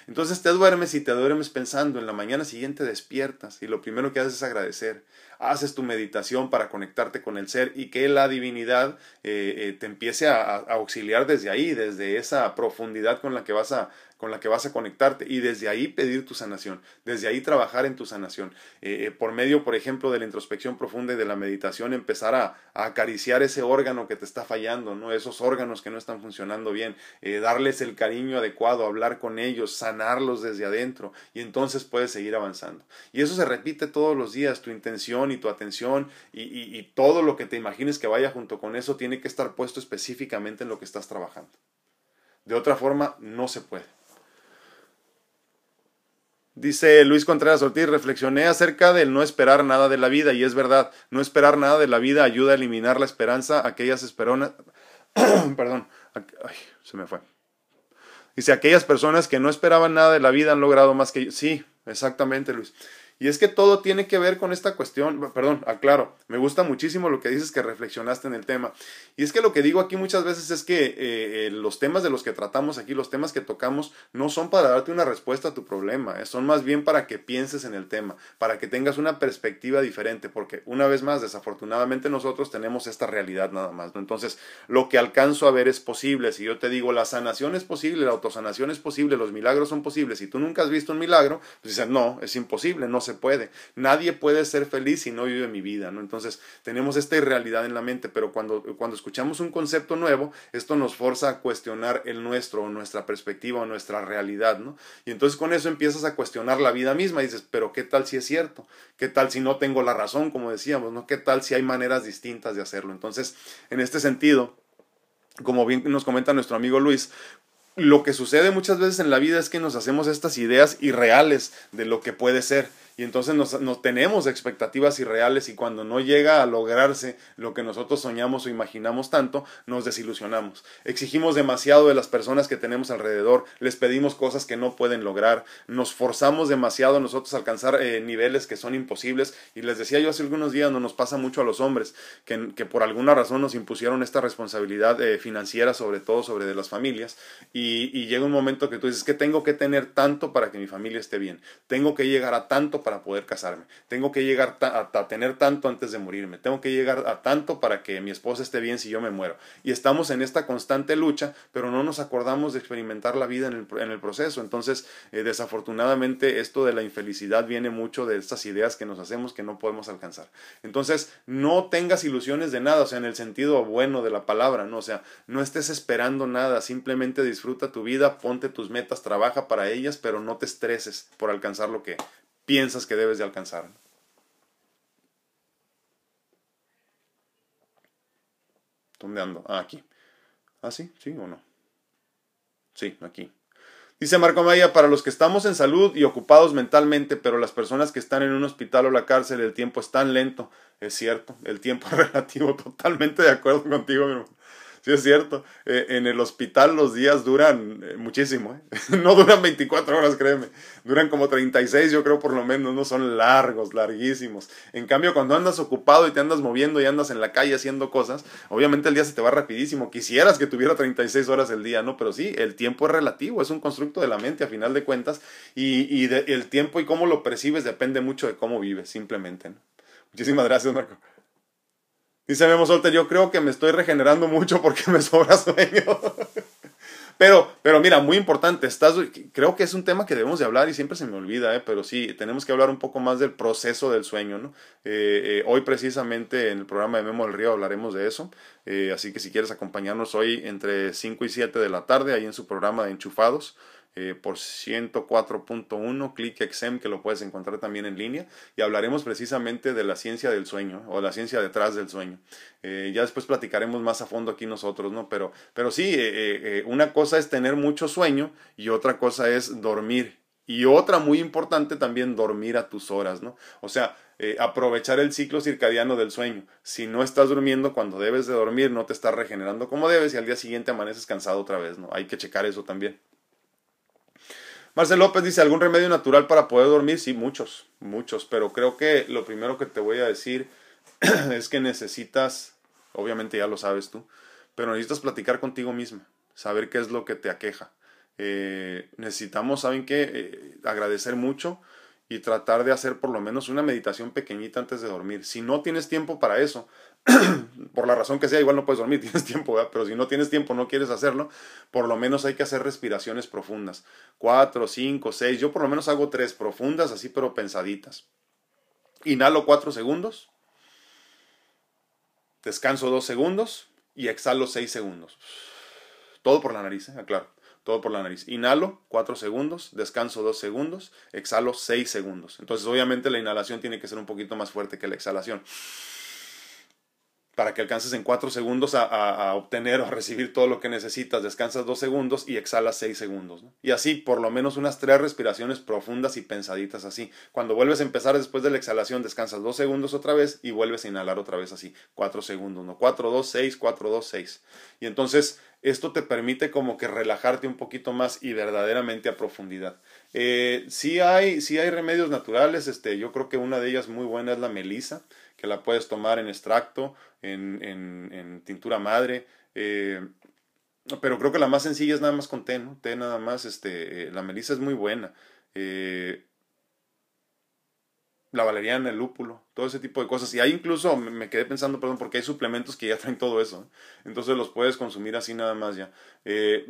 Entonces te duermes y te duermes pensando, en la mañana siguiente despiertas y lo primero que haces es agradecer. Haces tu meditación para conectarte con el ser y que la divinidad eh, eh, te empiece a, auxiliar desde ahí, desde esa profundidad con la que vas a, con la que vas a conectarte y desde ahí pedir tu sanación, desde ahí trabajar en tu sanación. Eh, eh, por medio, por ejemplo, de la introspección profunda y de la meditación, empezar a, acariciar ese órgano que te está fallando, ¿no? esos órganos que no están funcionando bien, eh, darles el cariño adecuado, hablar con ellos, sanarlos desde adentro y entonces puedes seguir avanzando. Y eso se repite todos los días, tu intención y tu atención y, y todo lo que te imagines que vaya junto con eso tiene que estar puesto específicamente en lo que estás trabajando. De otra forma, no se puede. Dice Luis Contreras Ortiz, reflexioné acerca del no esperar nada de la vida y es verdad, no esperar nada de la vida ayuda a eliminar la esperanza, aquellas esperonas, [CLEARS THROAT] perdón, ay, se me fue. Dice, aquellas personas que no esperaban nada de la vida han logrado más que yo. Sí, exactamente Luis. Y es que todo tiene que ver con esta cuestión, perdón, aclaro, me gusta muchísimo lo que dices que reflexionaste en el tema. Y es que lo que digo aquí muchas veces es que eh, eh, los temas de los que tratamos aquí, los temas que tocamos, no son para darte una respuesta a tu problema, eh, son más bien para que pienses en el tema, para que tengas una perspectiva diferente, porque una vez más, desafortunadamente nosotros tenemos esta realidad nada más. ¿no? Entonces, lo que alcanzo a ver es posible. Si yo te digo, la sanación es posible, la autosanación es posible, los milagros son posibles, si tú nunca has visto un milagro, pues dices, no, es imposible, no se puede. Nadie puede ser feliz si no vive mi vida, ¿no? Entonces, tenemos esta irrealidad en la mente, pero cuando, cuando escuchamos un concepto nuevo, esto nos forza a cuestionar el nuestro, o nuestra perspectiva, o nuestra realidad, ¿no? Y entonces con eso empiezas a cuestionar la vida misma y dices, pero ¿qué tal si es cierto? ¿Qué tal si no tengo la razón, como decíamos, ¿no? ¿Qué tal si hay maneras distintas de hacerlo? Entonces, en este sentido, como bien nos comenta nuestro amigo Luis, lo que sucede muchas veces en la vida es que nos hacemos estas ideas irreales de lo que puede ser y entonces nos, tenemos expectativas irreales y cuando no llega a lograrse lo que nosotros soñamos o imaginamos tanto, nos desilusionamos. Exigimos demasiado de las personas que tenemos alrededor, les pedimos cosas que no pueden lograr, nos forzamos demasiado nosotros a alcanzar eh, niveles que son imposibles. Y les decía yo hace algunos días, no nos pasa mucho a los hombres, que, que por alguna razón nos impusieron esta responsabilidad eh, financiera, sobre todo sobre de las familias, y, y llega un momento que tú dices que tengo que tener tanto para que mi familia esté bien, tengo que llegar a tanto para poder casarme. Tengo que llegar a, tener tanto antes de morirme. Tengo que llegar a tanto para que mi esposa esté bien si yo me muero. Y estamos en esta constante lucha, pero no nos acordamos de experimentar la vida en el, proceso. Entonces, eh, desafortunadamente, esto de la infelicidad viene mucho de estas ideas que nos hacemos que no podemos alcanzar. Entonces, no tengas ilusiones de nada, o sea, en el sentido bueno de la palabra, ¿no? O sea, no estés esperando nada, simplemente disfruta tu vida, ponte tus metas, trabaja para ellas, pero no te estreses por alcanzar lo que piensas que debes de alcanzar. ¿Dónde ando? Ah, aquí. ¿Ah, sí? ¿Sí o no? Sí, aquí. Dice Marco Maya, para los que estamos en salud y ocupados mentalmente, pero las personas que están en un hospital o la cárcel, el tiempo es tan lento. Es cierto, el tiempo [LAUGHS] relativo, totalmente de acuerdo contigo, mi. Sí, es cierto. Eh, en el hospital los días duran eh, muchísimo. ¿eh? [LAUGHS] no duran 24 horas, créeme. Duran como 36, yo creo por lo menos. No son largos, larguísimos. En cambio, cuando andas ocupado y te andas moviendo y andas en la calle haciendo cosas, obviamente el día se te va rapidísimo. Quisieras que tuviera 36 horas el día, ¿no? Pero sí, el tiempo es relativo. Es un constructo de la mente a final de cuentas. Y, y el tiempo y cómo lo percibes depende mucho de cómo vives, simplemente. Muchísimas gracias, Marco. Dice Memo Solter, yo creo que me estoy regenerando mucho porque me sobra sueño. pero, pero mira, muy importante, estás, creo que es un tema que debemos de hablar y siempre se me olvida, ¿eh? pero sí, tenemos que hablar un poco más del proceso del sueño. ¿no? Eh, eh, hoy precisamente en el programa de Memo del Río hablaremos de eso, eh, así que si quieres acompañarnos hoy entre 5 y 7 de la tarde, ahí en su programa de Enchufados, eh, por 104.1, Click XM, que lo puedes encontrar también en línea, y hablaremos precisamente de la ciencia del sueño, o la ciencia detrás del sueño. Eh, ya después platicaremos más a fondo aquí nosotros, ¿no? Pero, pero sí, eh, una cosa es tener mucho sueño y otra cosa es dormir. Y otra muy importante también, dormir a tus horas, ¿no? O sea, aprovechar el ciclo circadiano del sueño. Si no estás durmiendo cuando debes de dormir, no te estás regenerando como debes y al día siguiente amaneces cansado otra vez, ¿no? Hay que checar eso también. Marcel López dice, ¿algún remedio natural para poder dormir? Sí, muchos, muchos, pero creo que lo primero que te voy a decir [CLEARS THROAT] es que necesitas, obviamente ya lo sabes tú, pero necesitas platicar contigo misma, saber qué es lo que te aqueja. Eh, necesitamos, ¿saben qué? Eh, agradecer mucho y tratar de hacer por lo menos una meditación pequeñita antes de dormir. Si no tienes tiempo para eso, [CLEARS THROAT] por la razón que sea, igual no puedes dormir, [LAUGHS] tienes tiempo, pero si no tienes tiempo, no quieres hacerlo, por lo menos hay que hacer respiraciones profundas. Cuatro, cinco, seis, yo por lo menos hago tres profundas, así pero pensaditas. Inhalo cuatro segundos, descanso dos segundos y exhalo seis segundos. Todo por la nariz, ¿eh? aclaro. Todo por la nariz. Inhalo cuatro segundos, descanso dos segundos, exhalo seis segundos. Entonces, obviamente, la inhalación tiene que ser un poquito más fuerte que la exhalación para que alcances en 4 segundos a, obtener o a recibir todo lo que necesitas. Descansas 2 segundos y exhalas 6 segundos. Y así, por lo menos unas 3 respiraciones profundas y pensaditas así. Cuando vuelves a empezar después de la exhalación, descansas 2 segundos otra vez y vuelves a inhalar otra vez así. 4 segundos, ¿no? 4, 2, 6, 4, 2, 6. Y entonces esto te permite como que relajarte un poquito más y verdaderamente a profundidad. Eh, sí, hay, sí hay remedios naturales, este, yo creo que una de ellas muy buena es la melisa que la puedes tomar en extracto, en, en, tintura madre. Eh, pero creo que la más sencilla es nada más con té, ¿no? Té nada más, este, eh, la melisa es muy buena. Eh, la valeriana, el lúpulo, todo ese tipo de cosas. Y ahí incluso me quedé pensando, perdón, porque hay suplementos que ya traen todo eso. Entonces los puedes consumir así nada más ya. Eh,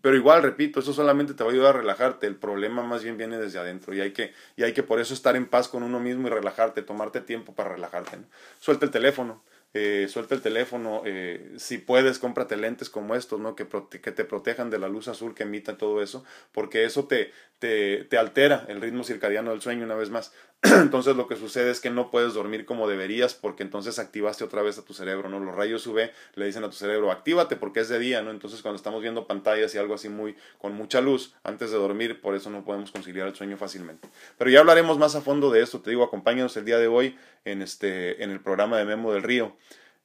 pero igual, repito, eso solamente te va a ayudar a relajarte. El problema más bien viene desde adentro. Y hay que, y hay que por eso estar en paz con uno mismo y relajarte, tomarte tiempo para relajarte. Suelta el teléfono. Eh, suelta el teléfono, eh, si puedes, cómprate lentes como estos, ¿no? Que, que, te protejan de la luz azul que emita todo eso, porque eso te, te altera el ritmo circadiano del sueño una vez más. [CLEARS THROAT] entonces lo que sucede es que no puedes dormir como deberías porque entonces activaste otra vez a tu cerebro, ¿no? Los rayos UV le dicen a tu cerebro, actívate porque es de día, ¿no? Entonces cuando estamos viendo pantallas y algo así muy con mucha luz antes de dormir, por eso no podemos conciliar el sueño fácilmente. Pero ya hablaremos más a fondo de esto, te digo, acompáñanos el día de hoy en este en el programa de Memo del Río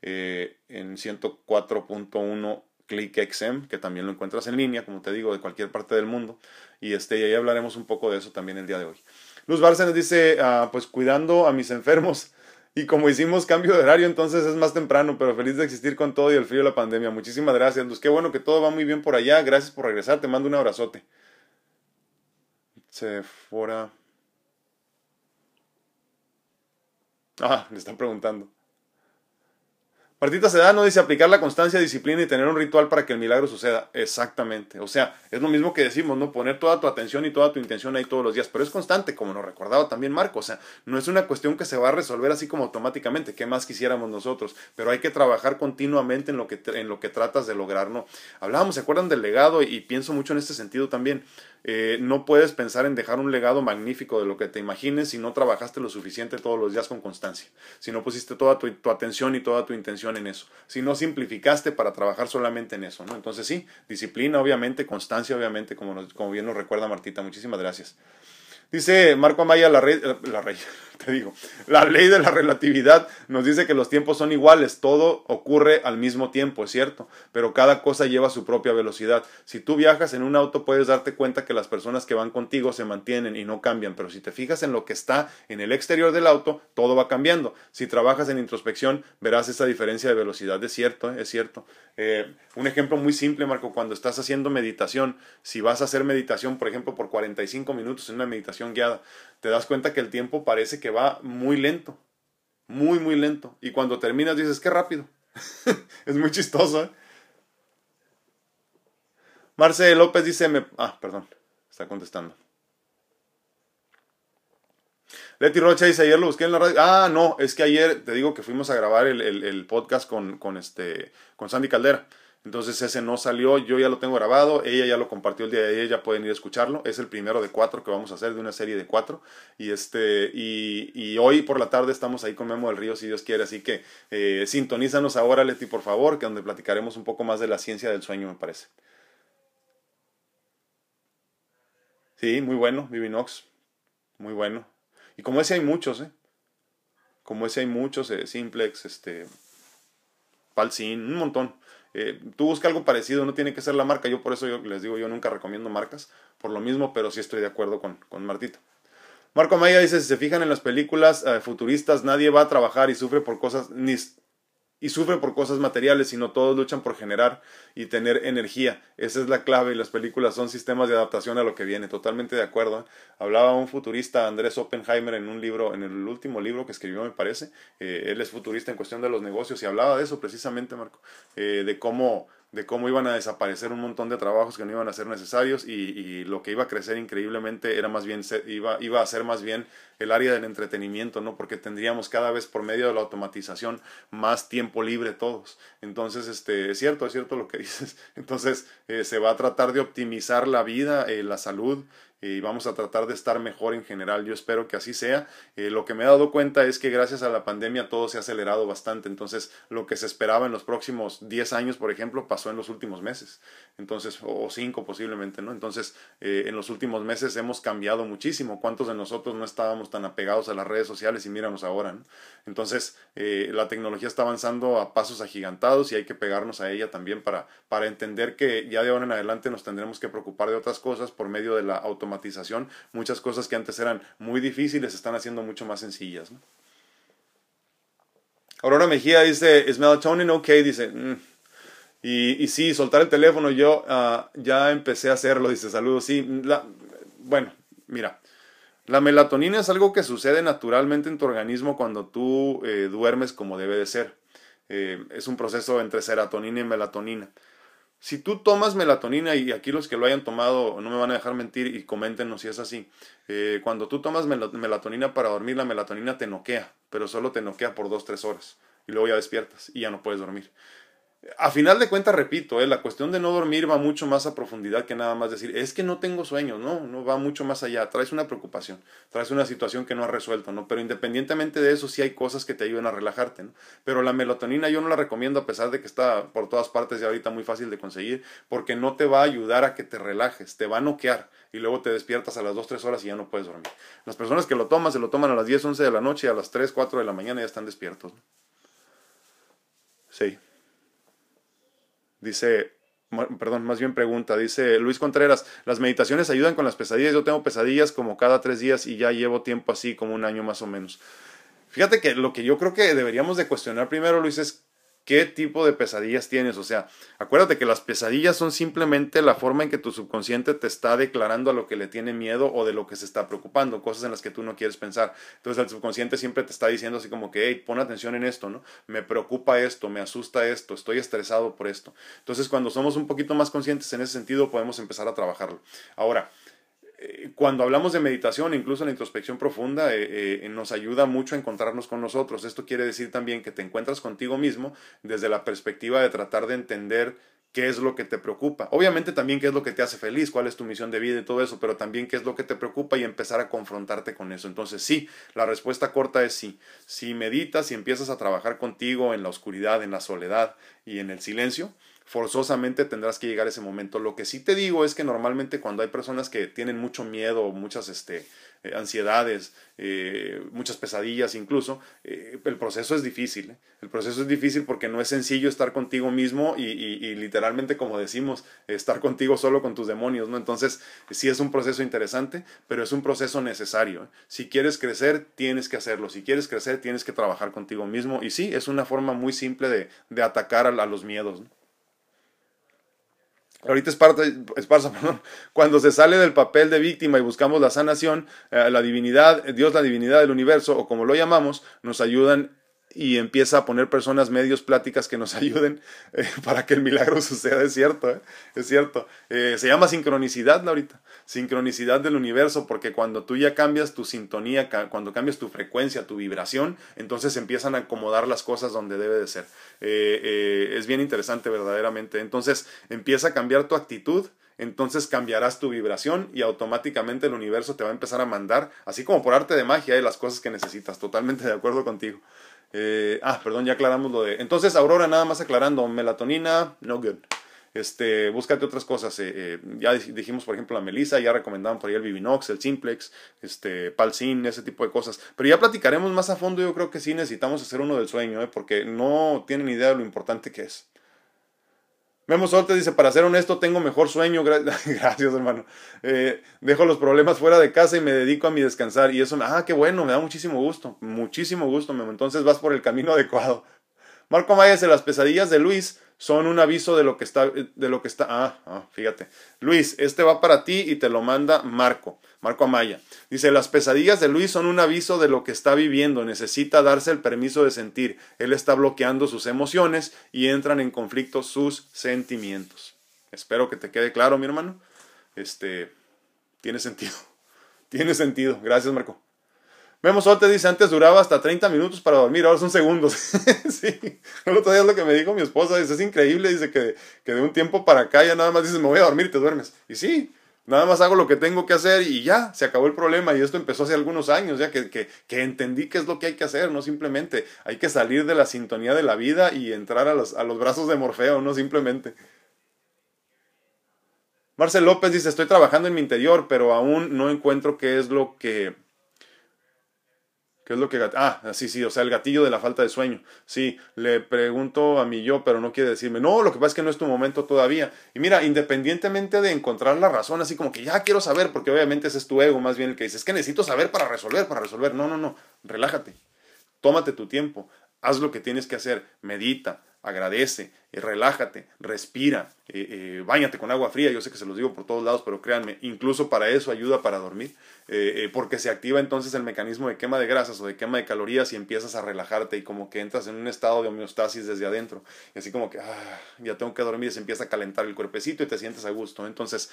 eh, en 104.1 ClickXM, que también lo encuentras en línea, como te digo, de cualquier parte del mundo. Y este, y ahí hablaremos un poco de eso también el día de hoy. Luz Bárcenas dice, ah, pues cuidando a mis enfermos. Y como hicimos cambio de horario, entonces es más temprano, pero feliz de existir con todo y el frío de la pandemia. Muchísimas gracias, Luz. Qué bueno que todo va muy bien por allá. Gracias por regresar. Te mando un abrazote. Se fuera. Ah, le están preguntando. Martita Sedano dice aplicar la constancia, disciplina y tener un ritual para que el milagro suceda. Exactamente. O sea, es lo mismo que decimos, ¿no? Poner toda tu atención y toda tu intención ahí todos los días. Pero es constante, como nos recordaba también Marco. O sea, no es una cuestión que se va a resolver así como automáticamente. ¿Qué más quisiéramos nosotros? Pero hay que trabajar continuamente en lo que, en lo que tratas de lograr, ¿no? Hablábamos, ¿se acuerdan del legado? Y, pienso mucho en este sentido también. Eh, no puedes pensar en dejar un legado magnífico de lo que te imagines si no trabajaste lo suficiente todos los días con constancia, si no pusiste toda tu, atención y toda tu intención en eso, si no simplificaste para trabajar solamente en eso, ¿no? Entonces sí, disciplina obviamente, constancia obviamente, como, como bien nos recuerda Martita, muchísimas gracias. Dice Marco Amaya, la, rey, la, rey, [LAUGHS] te digo, la ley de la relatividad nos dice que los tiempos son iguales, todo ocurre al mismo tiempo, es cierto, pero cada cosa lleva su propia velocidad. Si tú viajas en un auto puedes darte cuenta que las personas que van contigo se mantienen y no cambian, pero si te fijas en lo que está en el exterior del auto, todo va cambiando. Si trabajas en introspección, verás esa diferencia de velocidad, es cierto, es cierto. Eh, un ejemplo muy simple, Marco, cuando estás haciendo meditación, si vas a hacer meditación, por ejemplo, por 45 minutos en una meditación guiada, te das cuenta que el tiempo parece que va muy lento, muy, muy lento. Y cuando terminas dices, qué rápido. [LAUGHS] es muy chistoso. ¿eh? Marce López dice, me... ah, perdón, está contestando. Leti Rocha dice, ayer lo busqué en la radio. Ah, no, es que ayer te digo que fuimos a grabar el, el, podcast con, con, este, con Sandy Caldera. Entonces ese no salió, yo ya lo tengo grabado, ella ya lo compartió el día de ayer, ya pueden ir a escucharlo. Es el primero de cuatro que vamos a hacer de una serie de cuatro. Y este, y, hoy por la tarde estamos ahí con Memo del Río, si Dios quiere. Así que eh, sintonízanos ahora, Leti, por favor, que donde platicaremos un poco más de la ciencia del sueño, me parece. Sí, muy bueno, Vivinox. Muy bueno. Y como ese hay muchos, ¿eh? Como ese hay muchos, eh, Simplex, este, Palsin, un montón. Eh, tú busca algo parecido, no tiene que ser la marca. Yo por eso yo, les digo, yo nunca recomiendo marcas, por lo mismo, pero sí estoy de acuerdo con, con Martita. Marco Maya dice, si se fijan en las películas eh, futuristas, nadie va a trabajar y sufre por cosas, ni, y sufre por cosas materiales, sino todos luchan por generar y tener energía. Esa es la clave y las películas son sistemas de adaptación a lo que viene. Totalmente de acuerdo. ¿eh? Hablaba un futurista, Andrés Oppenheimer, en un libro, en el último libro que escribió, me parece. Eh, él es futurista en cuestión de los negocios y hablaba de eso precisamente, Marco, eh, de cómo de cómo iban a desaparecer un montón de trabajos que no iban a ser necesarios y, y lo que iba a crecer increíblemente era más bien iba, iba a ser más bien el área del entretenimiento, ¿no? Porque tendríamos cada vez por medio de la automatización más tiempo libre todos. Entonces, este, es cierto, es cierto lo que [LAUGHS] dices. Entonces, eh, se va a tratar de optimizar la vida, eh, la salud, y vamos a tratar de estar mejor en general. Yo espero que así sea. Eh, lo que me he dado cuenta es que gracias a la pandemia todo se ha acelerado bastante. Entonces, lo que se esperaba en los próximos 10 años, por ejemplo, pasó en los últimos meses. Entonces, o 5 posiblemente, ¿no? Entonces, eh, en los últimos meses hemos cambiado muchísimo. ¿Cuántos de nosotros no estábamos tan apegados a las redes sociales y míranos ahora, ¿no? Entonces, eh, la tecnología está avanzando a pasos agigantados y hay que pegarnos a ella también para, para entender que ya de ahora en adelante nos tendremos que preocupar de otras cosas por medio de la muchas cosas que antes eran muy difíciles están haciendo mucho más sencillas. Aurora Mejía dice, ¿es melatonin ok? Dice, mm". y, y sí, soltar el teléfono, yo ah, ya empecé a hacerlo, dice, saludos, sí, bueno, mira, la melatonina es algo que sucede naturalmente en tu organismo cuando tú eh, duermes como debe de ser. Eh, es un proceso entre serotonina y melatonina. Si tú tomas melatonina, y aquí los que lo hayan tomado no me van a dejar mentir y coméntenos si es así, eh, cuando tú tomas melatonina para dormir, la melatonina te noquea, pero solo te noquea por 2-3 horas y luego ya despiertas y ya no puedes dormir a final de cuentas, repito, eh, la cuestión de no dormir va mucho más a profundidad que nada más decir, es que no tengo sueño, no, no va mucho más allá, traes una preocupación, traes una situación que no has resuelto, ¿no? Pero independientemente de eso, sí hay cosas que te ayudan a relajarte, ¿no? Pero la melatonina yo no la recomiendo a pesar de que está por todas partes y ahorita muy fácil de conseguir, porque no te va a ayudar a que te relajes, te va a noquear y luego te despiertas a las 2, 3 horas y ya no puedes dormir. Las personas que lo toman, se lo toman a las 10, 11 de la noche y a las 3, 4 de la mañana ya están despiertos, ¿no? Sí. Dice, perdón, más bien pregunta, dice Luis Contreras, las meditaciones ayudan con las pesadillas, yo tengo pesadillas como cada tres días y ya llevo tiempo así, como un año más o menos. Fíjate que lo que yo creo que deberíamos de cuestionar primero, Luis, es qué tipo de pesadillas tienes. O sea, acuérdate que las pesadillas son simplemente la forma en que tu subconsciente te está declarando a lo que le tiene miedo o de lo que se está preocupando, cosas en las que tú no quieres pensar. Entonces el subconsciente siempre te está diciendo así como que, hey, pon atención en esto, ¿no? Me preocupa esto, me asusta esto, estoy estresado por esto. Entonces cuando somos un poquito más conscientes en ese sentido, podemos empezar a trabajarlo. Ahora, cuando hablamos de meditación, incluso la introspección profunda, eh, eh, nos ayuda mucho a encontrarnos con nosotros. Esto quiere decir también que te encuentras contigo mismo desde la perspectiva de tratar de entender qué es lo que te preocupa. Obviamente también qué es lo que te hace feliz, cuál es tu misión de vida y todo eso, pero también qué es lo que te preocupa y empezar a confrontarte con eso. Entonces sí, la respuesta corta es sí. Si meditas y empiezas a trabajar contigo en la oscuridad, en la soledad y en el silencio, forzosamente tendrás que llegar a ese momento. Lo que sí te digo es que normalmente cuando hay personas que tienen mucho miedo, muchas este, eh, ansiedades, eh, muchas pesadillas incluso, eh, el proceso es difícil. El proceso es difícil porque no es sencillo estar contigo mismo y, y, literalmente, como decimos, estar contigo solo con tus demonios, ¿no? Entonces, sí es un proceso interesante, pero es un proceso necesario. Si quieres crecer, tienes que hacerlo. Si quieres crecer, tienes que trabajar contigo mismo. Y sí, es una forma muy simple de, de atacar a, los miedos. Ahorita Esparza, [LAUGHS] perdón, cuando se sale del papel de víctima y buscamos la sanación, eh, la divinidad, Dios, la divinidad del universo, o como lo llamamos, nos ayudan y empieza a poner personas, medios, pláticas que nos [LAUGHS] ayuden eh, para que el milagro suceda. Es cierto, ¿eh? es cierto. Eh, se llama sincronicidad, Laurita. Sincronicidad del universo, porque cuando tú ya cambias tu sintonía, cuando cambias tu frecuencia, tu vibración, entonces empiezan a acomodar las cosas donde debe de ser. es bien interesante, verdaderamente. Entonces empieza a cambiar tu actitud entonces cambiarás tu vibración y automáticamente el universo te va a empezar a mandar, así como por arte de magia, las cosas que necesitas. Totalmente de acuerdo contigo. Eh, ah, perdón, ya aclaramos lo de. Entonces, Aurora, nada más aclarando, melatonina, no good. Este, búscate otras cosas. Eh, eh, ya dijimos, por ejemplo, la melisa, ya recomendaban por ahí el Vivinox, el Simplex, este, Palsin, ese tipo de cosas. Pero ya platicaremos más a fondo. Yo creo que sí necesitamos hacer uno del sueño, porque no tienen idea de lo importante que es. Memo Solte dice, para ser honesto, tengo mejor sueño. [LAUGHS] Gracias, hermano. Eh, dejo los problemas fuera de casa y me dedico a mi descansar. Y eso, ah, qué bueno, me da muchísimo gusto. Muchísimo gusto, Memo. Entonces vas por el camino [LAUGHS] adecuado. Marco Maya dice, las pesadillas de Luis son un aviso de lo que está, de lo que está, ah, ah, fíjate. Luis, este va para ti y te lo manda Marco, Marco Amaya. Dice, las pesadillas de Luis son un aviso de lo que está viviendo, necesita darse el permiso de sentir. Él está bloqueando sus emociones y entran en conflicto sus sentimientos. Espero que te quede claro, mi hermano. Este, tiene sentido. [LAUGHS] Tiene sentido. Gracias, Marco. Memo Sol te dice, antes duraba hasta 30 minutos para dormir, ahora son segundos. [LAUGHS] sí, el otro día es lo que me dijo mi esposa, dice, es increíble, dice que, que de un tiempo para acá ya nada más dices, me voy a dormir y te duermes. Y sí, nada más hago lo que tengo que hacer y ya, se acabó el problema. Y esto empezó hace algunos años, ya que, que, que entendí qué es lo que hay que hacer, no simplemente hay que salir de la sintonía de la vida y entrar a los, a los brazos de Morfeo, no simplemente. Marcel López dice, estoy trabajando en mi interior, pero aún no encuentro qué es lo que ¿Qué es lo que... Ah, sí, sí, o sea, el gatillo de la falta de sueño. Sí, le pregunto a mi yo, pero no quiere decirme, no, lo que pasa es que no es tu momento todavía. Y mira, independientemente de encontrar la razón, así como que ya quiero saber, porque obviamente ese es tu ego más bien el que dice, es que necesito saber para resolver, para resolver. No, no, no, relájate, tómate tu tiempo, haz lo que tienes que hacer, medita, agradece, eh, relájate, respira, eh, eh, báñate con agua fría, yo sé que se los digo por todos lados, pero créanme, incluso para eso ayuda para dormir, porque se activa entonces el mecanismo de quema de grasas o de quema de calorías y empiezas a relajarte y como que entras en un estado de homeostasis desde adentro, y así como que ah, ya tengo que dormir se empieza a calentar el cuerpecito y te sientes a gusto. Entonces,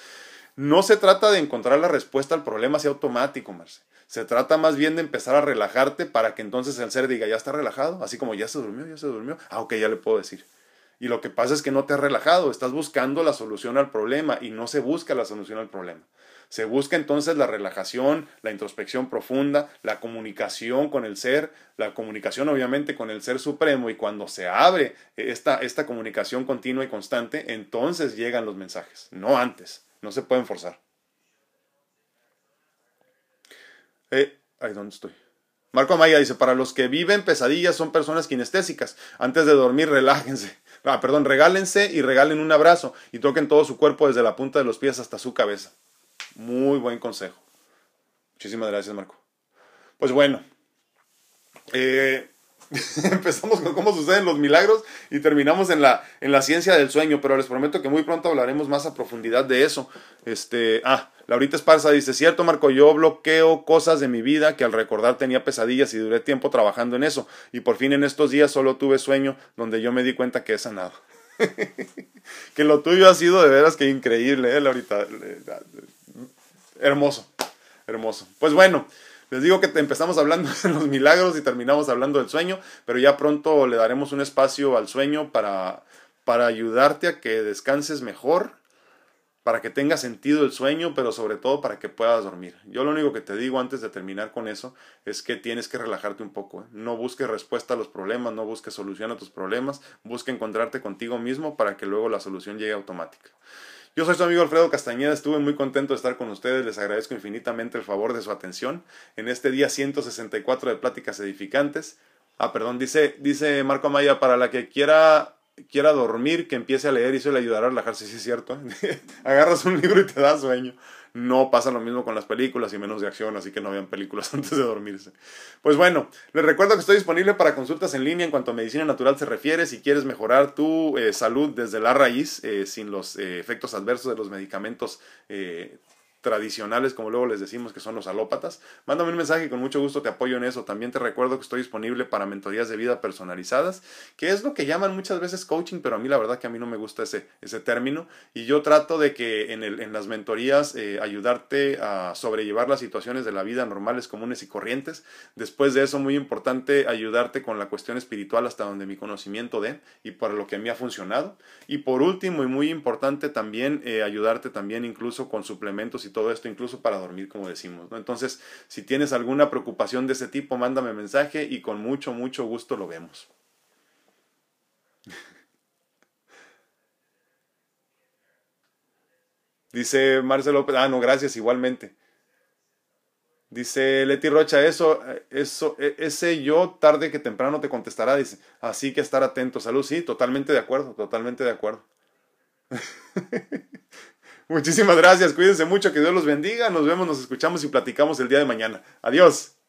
no se trata de encontrar la respuesta al problema así automático, Marce. Se trata más bien de empezar a relajarte para que entonces el ser diga, ya está relajado, así como ya se durmió, ya se durmió. Ah, ok, ya le puedo decir. Y lo que pasa es que no te has relajado, estás buscando la solución al problema y no se busca la solución al problema. Se busca entonces la relajación, la introspección profunda, la comunicación con el ser, la comunicación obviamente con el ser supremo y cuando se abre esta, esta comunicación continua y constante, entonces llegan los mensajes, no antes, no se pueden forzar. Eh, dónde estoy. Marco Amaya dice, para los que viven pesadillas son personas kinestésicas. Antes de dormir, relájense. [LAUGHS] Ah, perdón, regálense y regalen un abrazo y toquen todo su cuerpo desde la punta de los pies hasta su cabeza. Muy buen consejo. Muchísimas gracias, Marco. Pues bueno, eh, [LAUGHS] empezamos con cómo suceden los milagros y terminamos en la, en la ciencia del sueño, pero les prometo que muy pronto hablaremos más a profundidad de eso. Este, ah, Laurita Esparza dice, cierto Marco, yo bloqueo cosas de mi vida que al recordar tenía pesadillas y duré tiempo trabajando en eso y por fin en estos días solo tuve sueño donde yo me di cuenta que he sanado. [LAUGHS] que lo tuyo ha sido de veras que increíble, ¿eh, Laurita? Hermoso, hermoso. Pues bueno, les digo que empezamos hablando [LAUGHS] de los milagros y terminamos hablando del sueño, pero ya pronto le daremos un espacio al sueño para para ayudarte a que descanses mejor, para que tenga sentido el sueño, pero sobre todo para que puedas dormir. Yo lo único que te digo antes de terminar con eso es que tienes que relajarte un poco. No busques respuesta a los problemas, no busques solución a tus problemas, busca encontrarte contigo mismo para que luego la solución llegue automática. Yo soy su amigo Alfredo Castañeda, estuve muy contento de estar con ustedes, les agradezco infinitamente el favor de su atención en este día 164 de Pláticas Edificantes. Ah, perdón, dice, dice Marco Amaya, para la que quiera quiera dormir, que empiece a leer y eso le ayudará a relajarse, sí es cierto. [LAUGHS] Agarras un libro y te da sueño. No pasa lo mismo con las películas y menos de acción, así que no vean películas [LAUGHS] antes de dormirse. Pues bueno, les recuerdo que estoy disponible para consultas en línea en cuanto a medicina natural se refiere. Si quieres mejorar tu eh, salud desde la raíz, eh, sin los eh, efectos adversos de los medicamentos tradicionales, como luego les decimos que son los alópatas, mándame un mensaje con mucho gusto te apoyo en eso. También te recuerdo que estoy disponible para mentorías de vida personalizadas, que es lo que llaman muchas veces coaching, pero a mí la verdad que a mí no me gusta ese, ese término. Y yo trato de que en, el, en las mentorías eh, ayudarte a sobrellevar las situaciones de la vida normales, comunes y corrientes. Después de eso, muy importante, ayudarte con la cuestión espiritual hasta donde mi conocimiento dé y para lo que a mí ha funcionado. Y por último y muy importante también, eh, ayudarte también incluso con suplementos y todo esto, incluso para dormir, como decimos. Entonces, si tienes alguna preocupación de ese tipo, mándame mensaje y con mucho, mucho gusto lo vemos. [LAUGHS] Dice Marcelo López, ah, no, gracias, igualmente. Dice Leti Rocha, eso, eso, e, ese yo tarde que temprano te contestará, dice, así que estar atento, salud, sí, totalmente de acuerdo, totalmente de acuerdo. [LAUGHS] [LAUGHS] Muchísimas gracias, cuídense mucho, que Dios los bendiga, nos vemos, nos escuchamos y platicamos el día de mañana. Adiós.